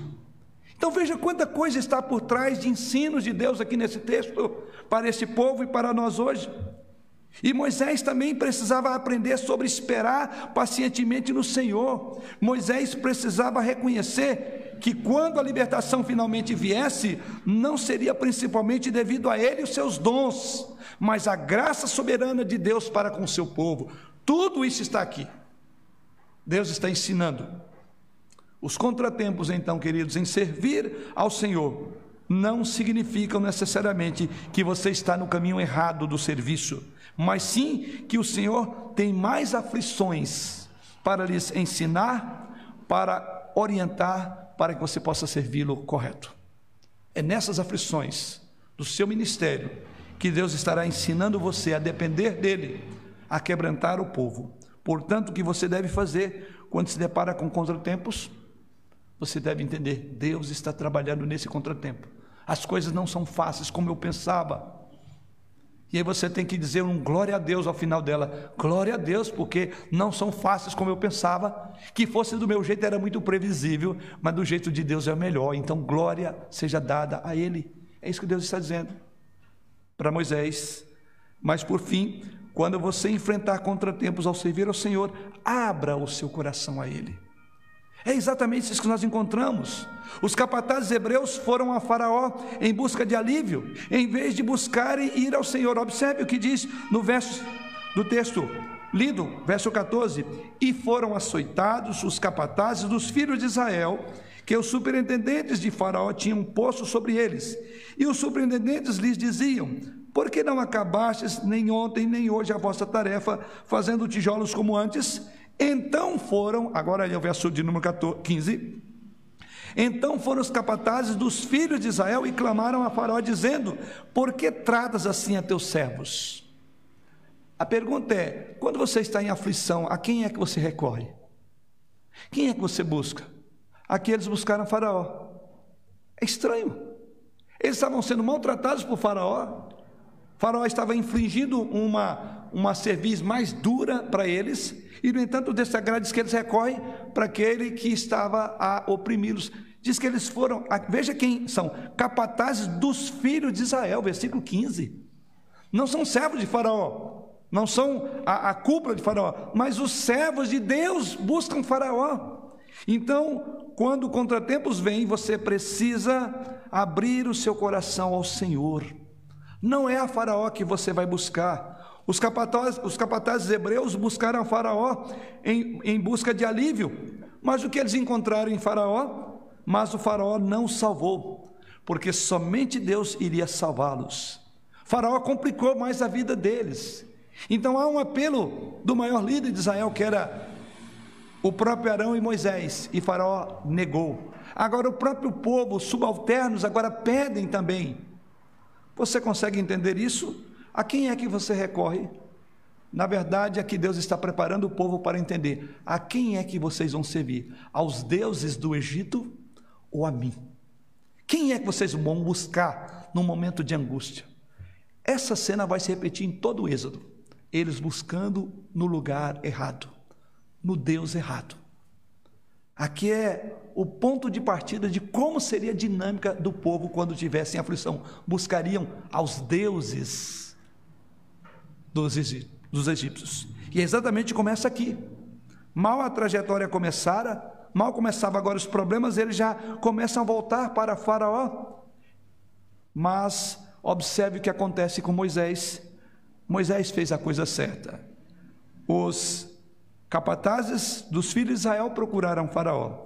Então veja quanta coisa está por trás de ensinos de Deus aqui nesse texto para esse povo e para nós hoje. E Moisés também precisava aprender sobre esperar pacientemente no Senhor. Moisés precisava reconhecer que quando a libertação finalmente viesse, não seria principalmente devido a ele e os seus dons, mas a graça soberana de Deus para com o seu povo. Tudo isso está aqui. Deus está ensinando. Os contratempos, então, queridos, em servir ao Senhor, não significam necessariamente que você está no caminho errado do serviço mas sim que o Senhor tem mais aflições para lhes ensinar, para orientar, para que você possa servi-lo correto. É nessas aflições do seu ministério que Deus estará ensinando você a depender dele, a quebrantar o povo. Portanto, o que você deve fazer quando se depara com contratempos? Você deve entender, Deus está trabalhando nesse contratempo. As coisas não são fáceis como eu pensava. E aí você tem que dizer um glória a Deus ao final dela. Glória a Deus, porque não são fáceis como eu pensava. Que fosse do meu jeito era muito previsível, mas do jeito de Deus é melhor. Então glória seja dada a Ele. É isso que Deus está dizendo para Moisés. Mas por fim, quando você enfrentar contratempos ao servir ao Senhor, abra o seu coração a Ele. É exatamente isso que nós encontramos. Os capatazes hebreus foram a Faraó em busca de alívio, em vez de buscarem ir ao Senhor. Observe o que diz no verso do texto lido, verso 14: E foram açoitados os capatazes dos filhos de Israel, que os superintendentes de Faraó tinham posto sobre eles. E os superintendentes lhes diziam: Por que não acabastes nem ontem nem hoje a vossa tarefa, fazendo tijolos como antes? Então foram, agora é o verso de número 14, 15. Então foram os capatazes dos filhos de Israel e clamaram a Faraó, dizendo: Por que tratas assim a teus servos? A pergunta é: quando você está em aflição, a quem é que você recorre? Quem é que você busca? Aqui eles buscaram Faraó. É estranho. Eles estavam sendo maltratados por Faraó. Faraó estava infligindo uma, uma serviço mais dura para eles e, no entanto, o desagrado diz que eles recorrem para aquele que estava a oprimi-los. Diz que eles foram, veja quem são, capatazes dos filhos de Israel, versículo 15. Não são servos de Faraó, não são a, a cúpula de Faraó, mas os servos de Deus buscam Faraó. Então, quando contratempos vêm, você precisa abrir o seu coração ao Senhor. Não é a Faraó que você vai buscar, os capatazes, os capatazes hebreus buscaram Faraó em, em busca de alívio, mas o que eles encontraram em Faraó? Mas o Faraó não salvou, porque somente Deus iria salvá-los. Faraó complicou mais a vida deles. Então há um apelo do maior líder de Israel, que era o próprio Arão e Moisés, e Faraó negou. Agora o próprio povo, os subalternos, agora pedem também. Você consegue entender isso? A quem é que você recorre? Na verdade, aqui Deus está preparando o povo para entender a quem é que vocês vão servir: aos deuses do Egito ou a mim? Quem é que vocês vão buscar no momento de angústia? Essa cena vai se repetir em todo o Êxodo. Eles buscando no lugar errado, no Deus errado. Aqui é o ponto de partida de como seria a dinâmica do povo quando tivessem aflição. Buscariam aos deuses dos egípcios. E é exatamente começa aqui. Mal a trajetória começara, mal começava agora os problemas, eles já começam a voltar para Faraó. Mas observe o que acontece com Moisés. Moisés fez a coisa certa. Os capatazes dos filhos de Israel procuraram Faraó.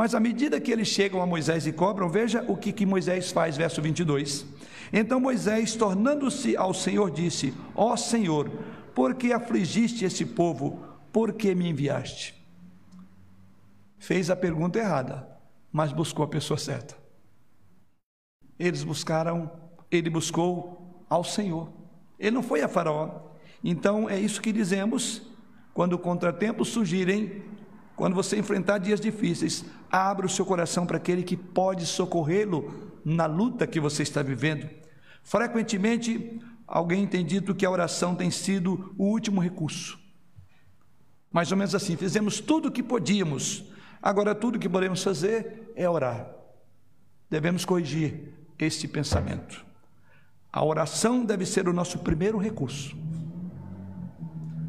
Mas à medida que eles chegam a Moisés e cobram, veja o que, que Moisés faz, verso 22. Então Moisés, tornando-se ao Senhor, disse: Ó Senhor, por que afligiste esse povo? Por que me enviaste? Fez a pergunta errada, mas buscou a pessoa certa. Eles buscaram, ele buscou ao Senhor. Ele não foi a Faraó. Então é isso que dizemos quando contratempos surgirem, quando você enfrentar dias difíceis, abra o seu coração para aquele que pode socorrê-lo na luta que você está vivendo. Frequentemente, alguém tem dito que a oração tem sido o último recurso. Mais ou menos assim, fizemos tudo o que podíamos, agora tudo o que podemos fazer é orar. Devemos corrigir este pensamento. A oração deve ser o nosso primeiro recurso.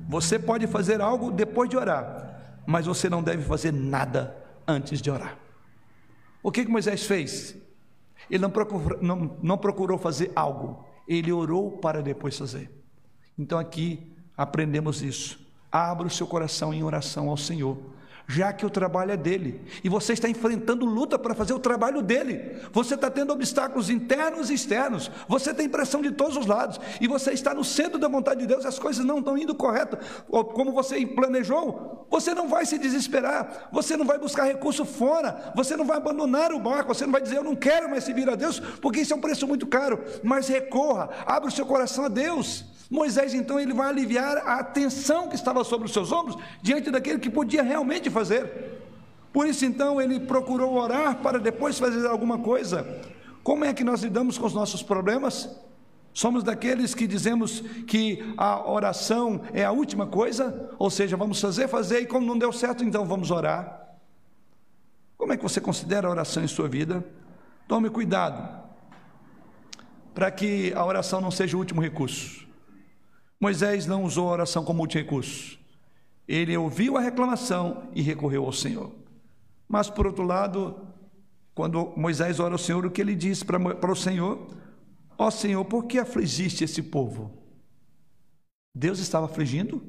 Você pode fazer algo depois de orar, mas você não deve fazer nada antes de orar. O que, que Moisés fez? Ele não procurou, não, não procurou fazer algo, ele orou para depois fazer. Então aqui aprendemos isso. Abra o seu coração em oração ao Senhor já que o trabalho é dele. E você está enfrentando luta para fazer o trabalho dele. Você está tendo obstáculos internos e externos. Você tem pressão de todos os lados. E você está no centro da vontade de Deus. As coisas não estão indo correto como você planejou. Você não vai se desesperar. Você não vai buscar recurso fora. Você não vai abandonar o barco. Você não vai dizer, eu não quero mais servir a Deus, porque isso é um preço muito caro. Mas recorra, abra o seu coração a Deus. Moisés então ele vai aliviar a tensão que estava sobre os seus ombros diante daquele que podia realmente fazer. Por isso então ele procurou orar para depois fazer alguma coisa. Como é que nós lidamos com os nossos problemas? Somos daqueles que dizemos que a oração é a última coisa, ou seja, vamos fazer, fazer e como não deu certo, então vamos orar. Como é que você considera a oração em sua vida? Tome cuidado para que a oração não seja o último recurso. Moisés não usou a oração como último recurso. Ele ouviu a reclamação e recorreu ao Senhor. Mas, por outro lado, quando Moisés ora ao Senhor, o que ele diz para, o Senhor? Ó oh, Senhor, por que afligiste esse povo? Deus estava afligindo?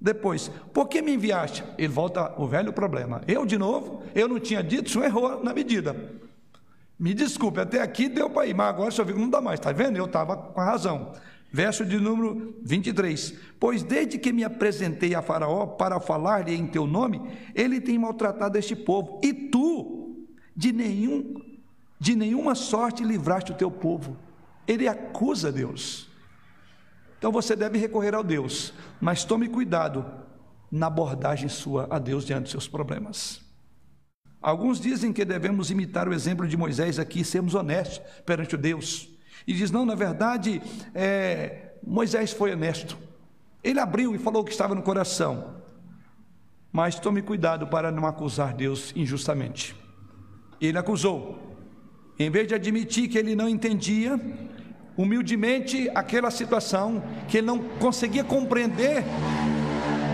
Depois, por que me enviaste? Ele volta o velho problema. Eu, de novo, eu não tinha dito, o senhor errou na medida. Me desculpe, até aqui deu para ir, mas agora o senhor viu que não dá mais, está vendo? Eu estava com a razão. Verso de número 23: Pois desde que me apresentei a Faraó para falar-lhe em teu nome, ele tem maltratado este povo, e tu de nenhum de nenhuma sorte livraste o teu povo. Ele acusa Deus. Então você deve recorrer ao Deus, mas tome cuidado na abordagem sua a Deus diante dos seus problemas. Alguns dizem que devemos imitar o exemplo de Moisés aqui e sermos honestos perante o Deus. E diz: não, na verdade, é, Moisés foi honesto. Ele abriu e falou o que estava no coração. Mas tome cuidado para não acusar Deus injustamente. Ele acusou. Em vez de admitir que ele não entendia, humildemente, aquela situação, que ele não conseguia compreender,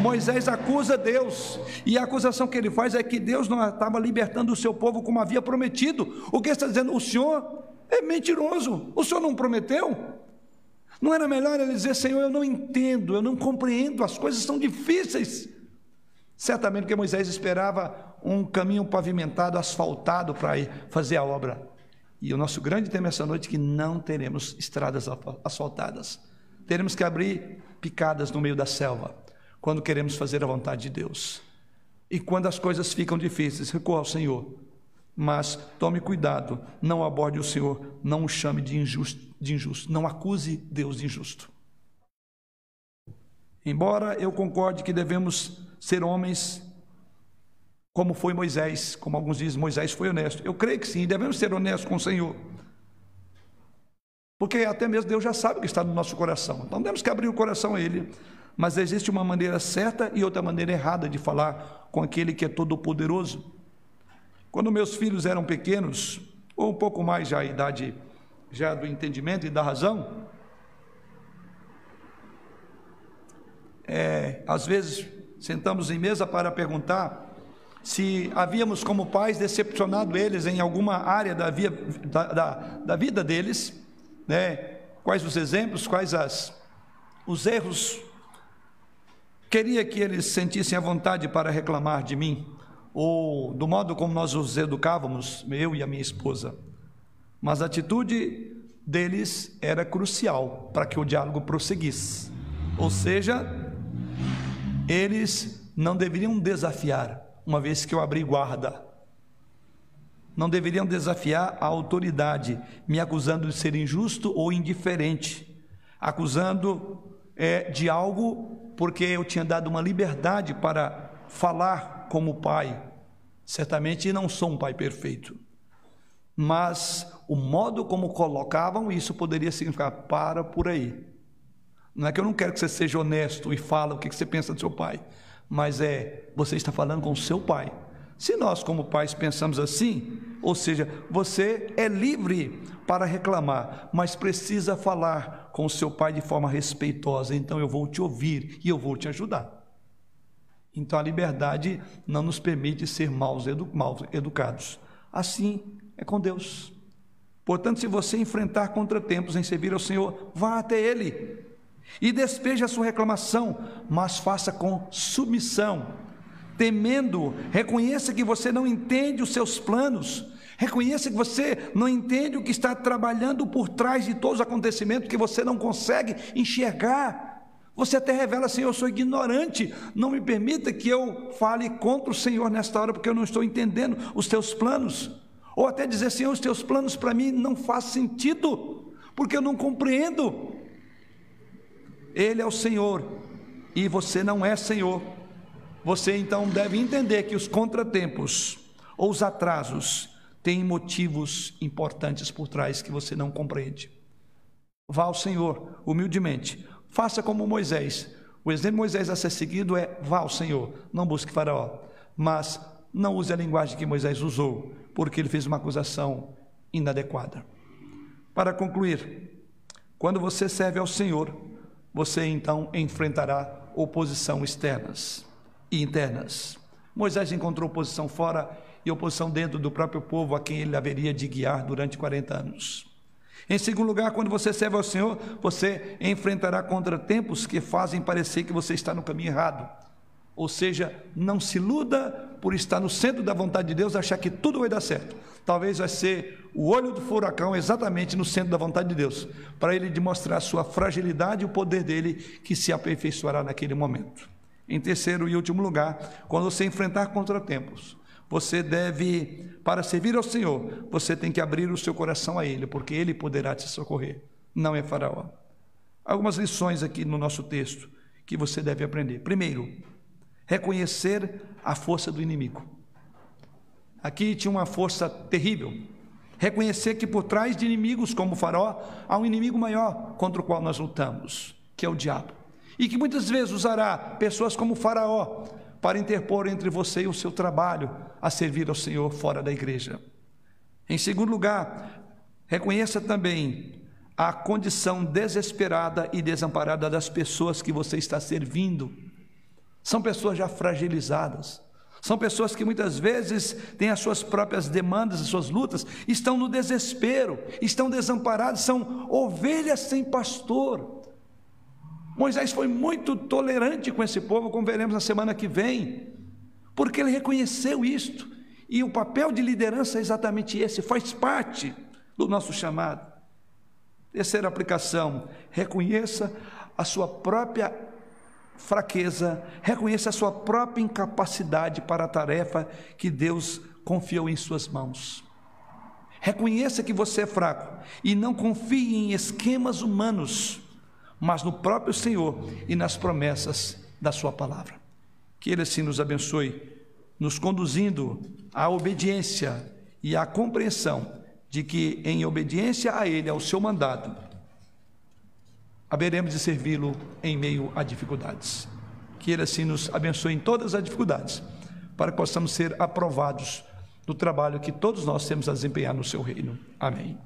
Moisés acusa Deus, e a acusação que ele faz é que Deus não estava libertando o seu povo como havia prometido. O que está dizendo? O Senhor é mentiroso. O senhor não prometeu? Não era melhor ele dizer, Senhor, eu não entendo, eu não compreendo, as coisas são difíceis. Certamente que Moisés esperava um caminho pavimentado, asfaltado para fazer a obra. E o nosso grande tema essa noite é que não teremos estradas asfaltadas. Teremos que abrir picadas no meio da selva, quando queremos fazer a vontade de Deus. E quando as coisas ficam difíceis, recorra ao Senhor mas tome cuidado, não aborde o Senhor, não o chame de injusto, de injusto, não acuse Deus de injusto. Embora eu concorde que devemos ser homens como foi Moisés, como alguns dizem, Moisés foi honesto. Eu creio que sim, devemos ser honestos com o Senhor. Porque até mesmo Deus já sabe o que está no nosso coração. Então temos que abrir o coração a Ele. Mas existe uma maneira certa e outra maneira errada de falar com aquele que é todo-poderoso. Quando meus filhos eram pequenos, ou um pouco mais já a idade já do entendimento e da razão, é, às vezes sentamos em mesa para perguntar se havíamos como pais decepcionado eles em alguma área da, via, da, da, da vida deles, né, quais os exemplos, quais as, os erros. Queria que eles sentissem a vontade para reclamar de mim, ou do modo como nós os educávamos, eu e a minha esposa. Mas a atitude deles era crucial para que o diálogo prosseguisse. Ou seja, eles não deveriam desafiar, uma vez que eu abri guarda. Não deveriam desafiar a autoridade, me acusando de ser injusto ou indiferente, acusando é, de algo porque eu tinha dado uma liberdade para falar como pai. Certamente não sou um pai perfeito, mas o modo como colocavam isso poderia significar para por aí. Não é que eu não quero que você seja honesto e fale o que você pensa do seu pai, mas é você está falando com o seu pai. Se nós, como pais, pensamos assim, ou seja, você é livre para reclamar, mas precisa falar com o seu pai de forma respeitosa. Então eu vou te ouvir e eu vou te ajudar. Então a liberdade não nos permite ser mal educados. Assim é com Deus. Portanto, se você enfrentar contratempos em servir ao Senhor, vá até Ele e despeje a sua reclamação, mas faça com submissão, temendo, reconheça que você não entende os seus planos, reconheça que você não entende o que está trabalhando por trás de todos os acontecimentos que você não consegue enxergar. Você até revela, Senhor, eu sou ignorante, não me permita que eu fale contra o Senhor nesta hora, porque eu não estou entendendo os teus planos. Ou até dizer, Senhor, os teus planos para mim não fazem sentido, porque eu não compreendo. Ele é o Senhor e você não é Senhor. Você então deve entender que os contratempos ou os atrasos têm motivos importantes por trás que você não compreende. Vá ao Senhor humildemente, faça como Moisés. O exemplo de Moisés a ser seguido é: vá ao Senhor, não busque Faraó, mas não use a linguagem que Moisés usou, porque ele fez uma acusação inadequada. Para concluir, quando você serve ao Senhor, você então enfrentará oposição externas e internas. Moisés encontrou oposição fora e oposição dentro do próprio povo a quem ele haveria de guiar durante 40 anos. Em segundo lugar, quando você serve ao Senhor, você enfrentará contratempos que fazem parecer que você está no caminho errado. Ou seja, não se iluda por estar no centro da vontade de Deus, achar que tudo vai dar certo. Talvez vai ser o olho do furacão exatamente no centro da vontade de Deus, para ele demonstrar a sua fragilidade e o poder dele que se aperfeiçoará naquele momento. Em terceiro e último lugar, quando você enfrentar contratempos, você deve, para servir ao Senhor, você tem que abrir o seu coração a Ele, porque Ele poderá te socorrer, não é Faraó. Algumas lições aqui no nosso texto que você deve aprender. Primeiro, reconhecer a força do inimigo. Aqui tinha uma força terrível. Reconhecer que por trás de inimigos como o Faraó há um inimigo maior contra o qual nós lutamos, que é o diabo. E que muitas vezes usará pessoas como o Faraó para interpor entre você e o seu trabalho a servir ao Senhor fora da igreja. Em segundo lugar, reconheça também a condição desesperada e desamparada das pessoas que você está servindo são pessoas já fragilizadas. São pessoas que muitas vezes têm as suas próprias demandas, as suas lutas, estão no desespero, estão desamparados, são ovelhas sem pastor. Moisés foi muito tolerante com esse povo, como veremos na semana que vem, porque ele reconheceu isto. E o papel de liderança é exatamente esse, faz parte do nosso chamado. Terceira aplicação: reconheça a sua própria fraqueza, reconheça a sua própria incapacidade para a tarefa que Deus confiou em suas mãos. Reconheça que você é fraco e não confie em esquemas humanos, mas no próprio Senhor e nas promessas da Sua palavra. Que Ele assim nos abençoe, nos conduzindo à obediência e à compreensão de que, em obediência a Ele, ao seu mandado, haveremos de servi-lo em meio a dificuldades. Que Ele assim nos abençoe em todas as dificuldades, para que possamos ser aprovados no trabalho que todos nós temos a desempenhar no seu reino. Amém.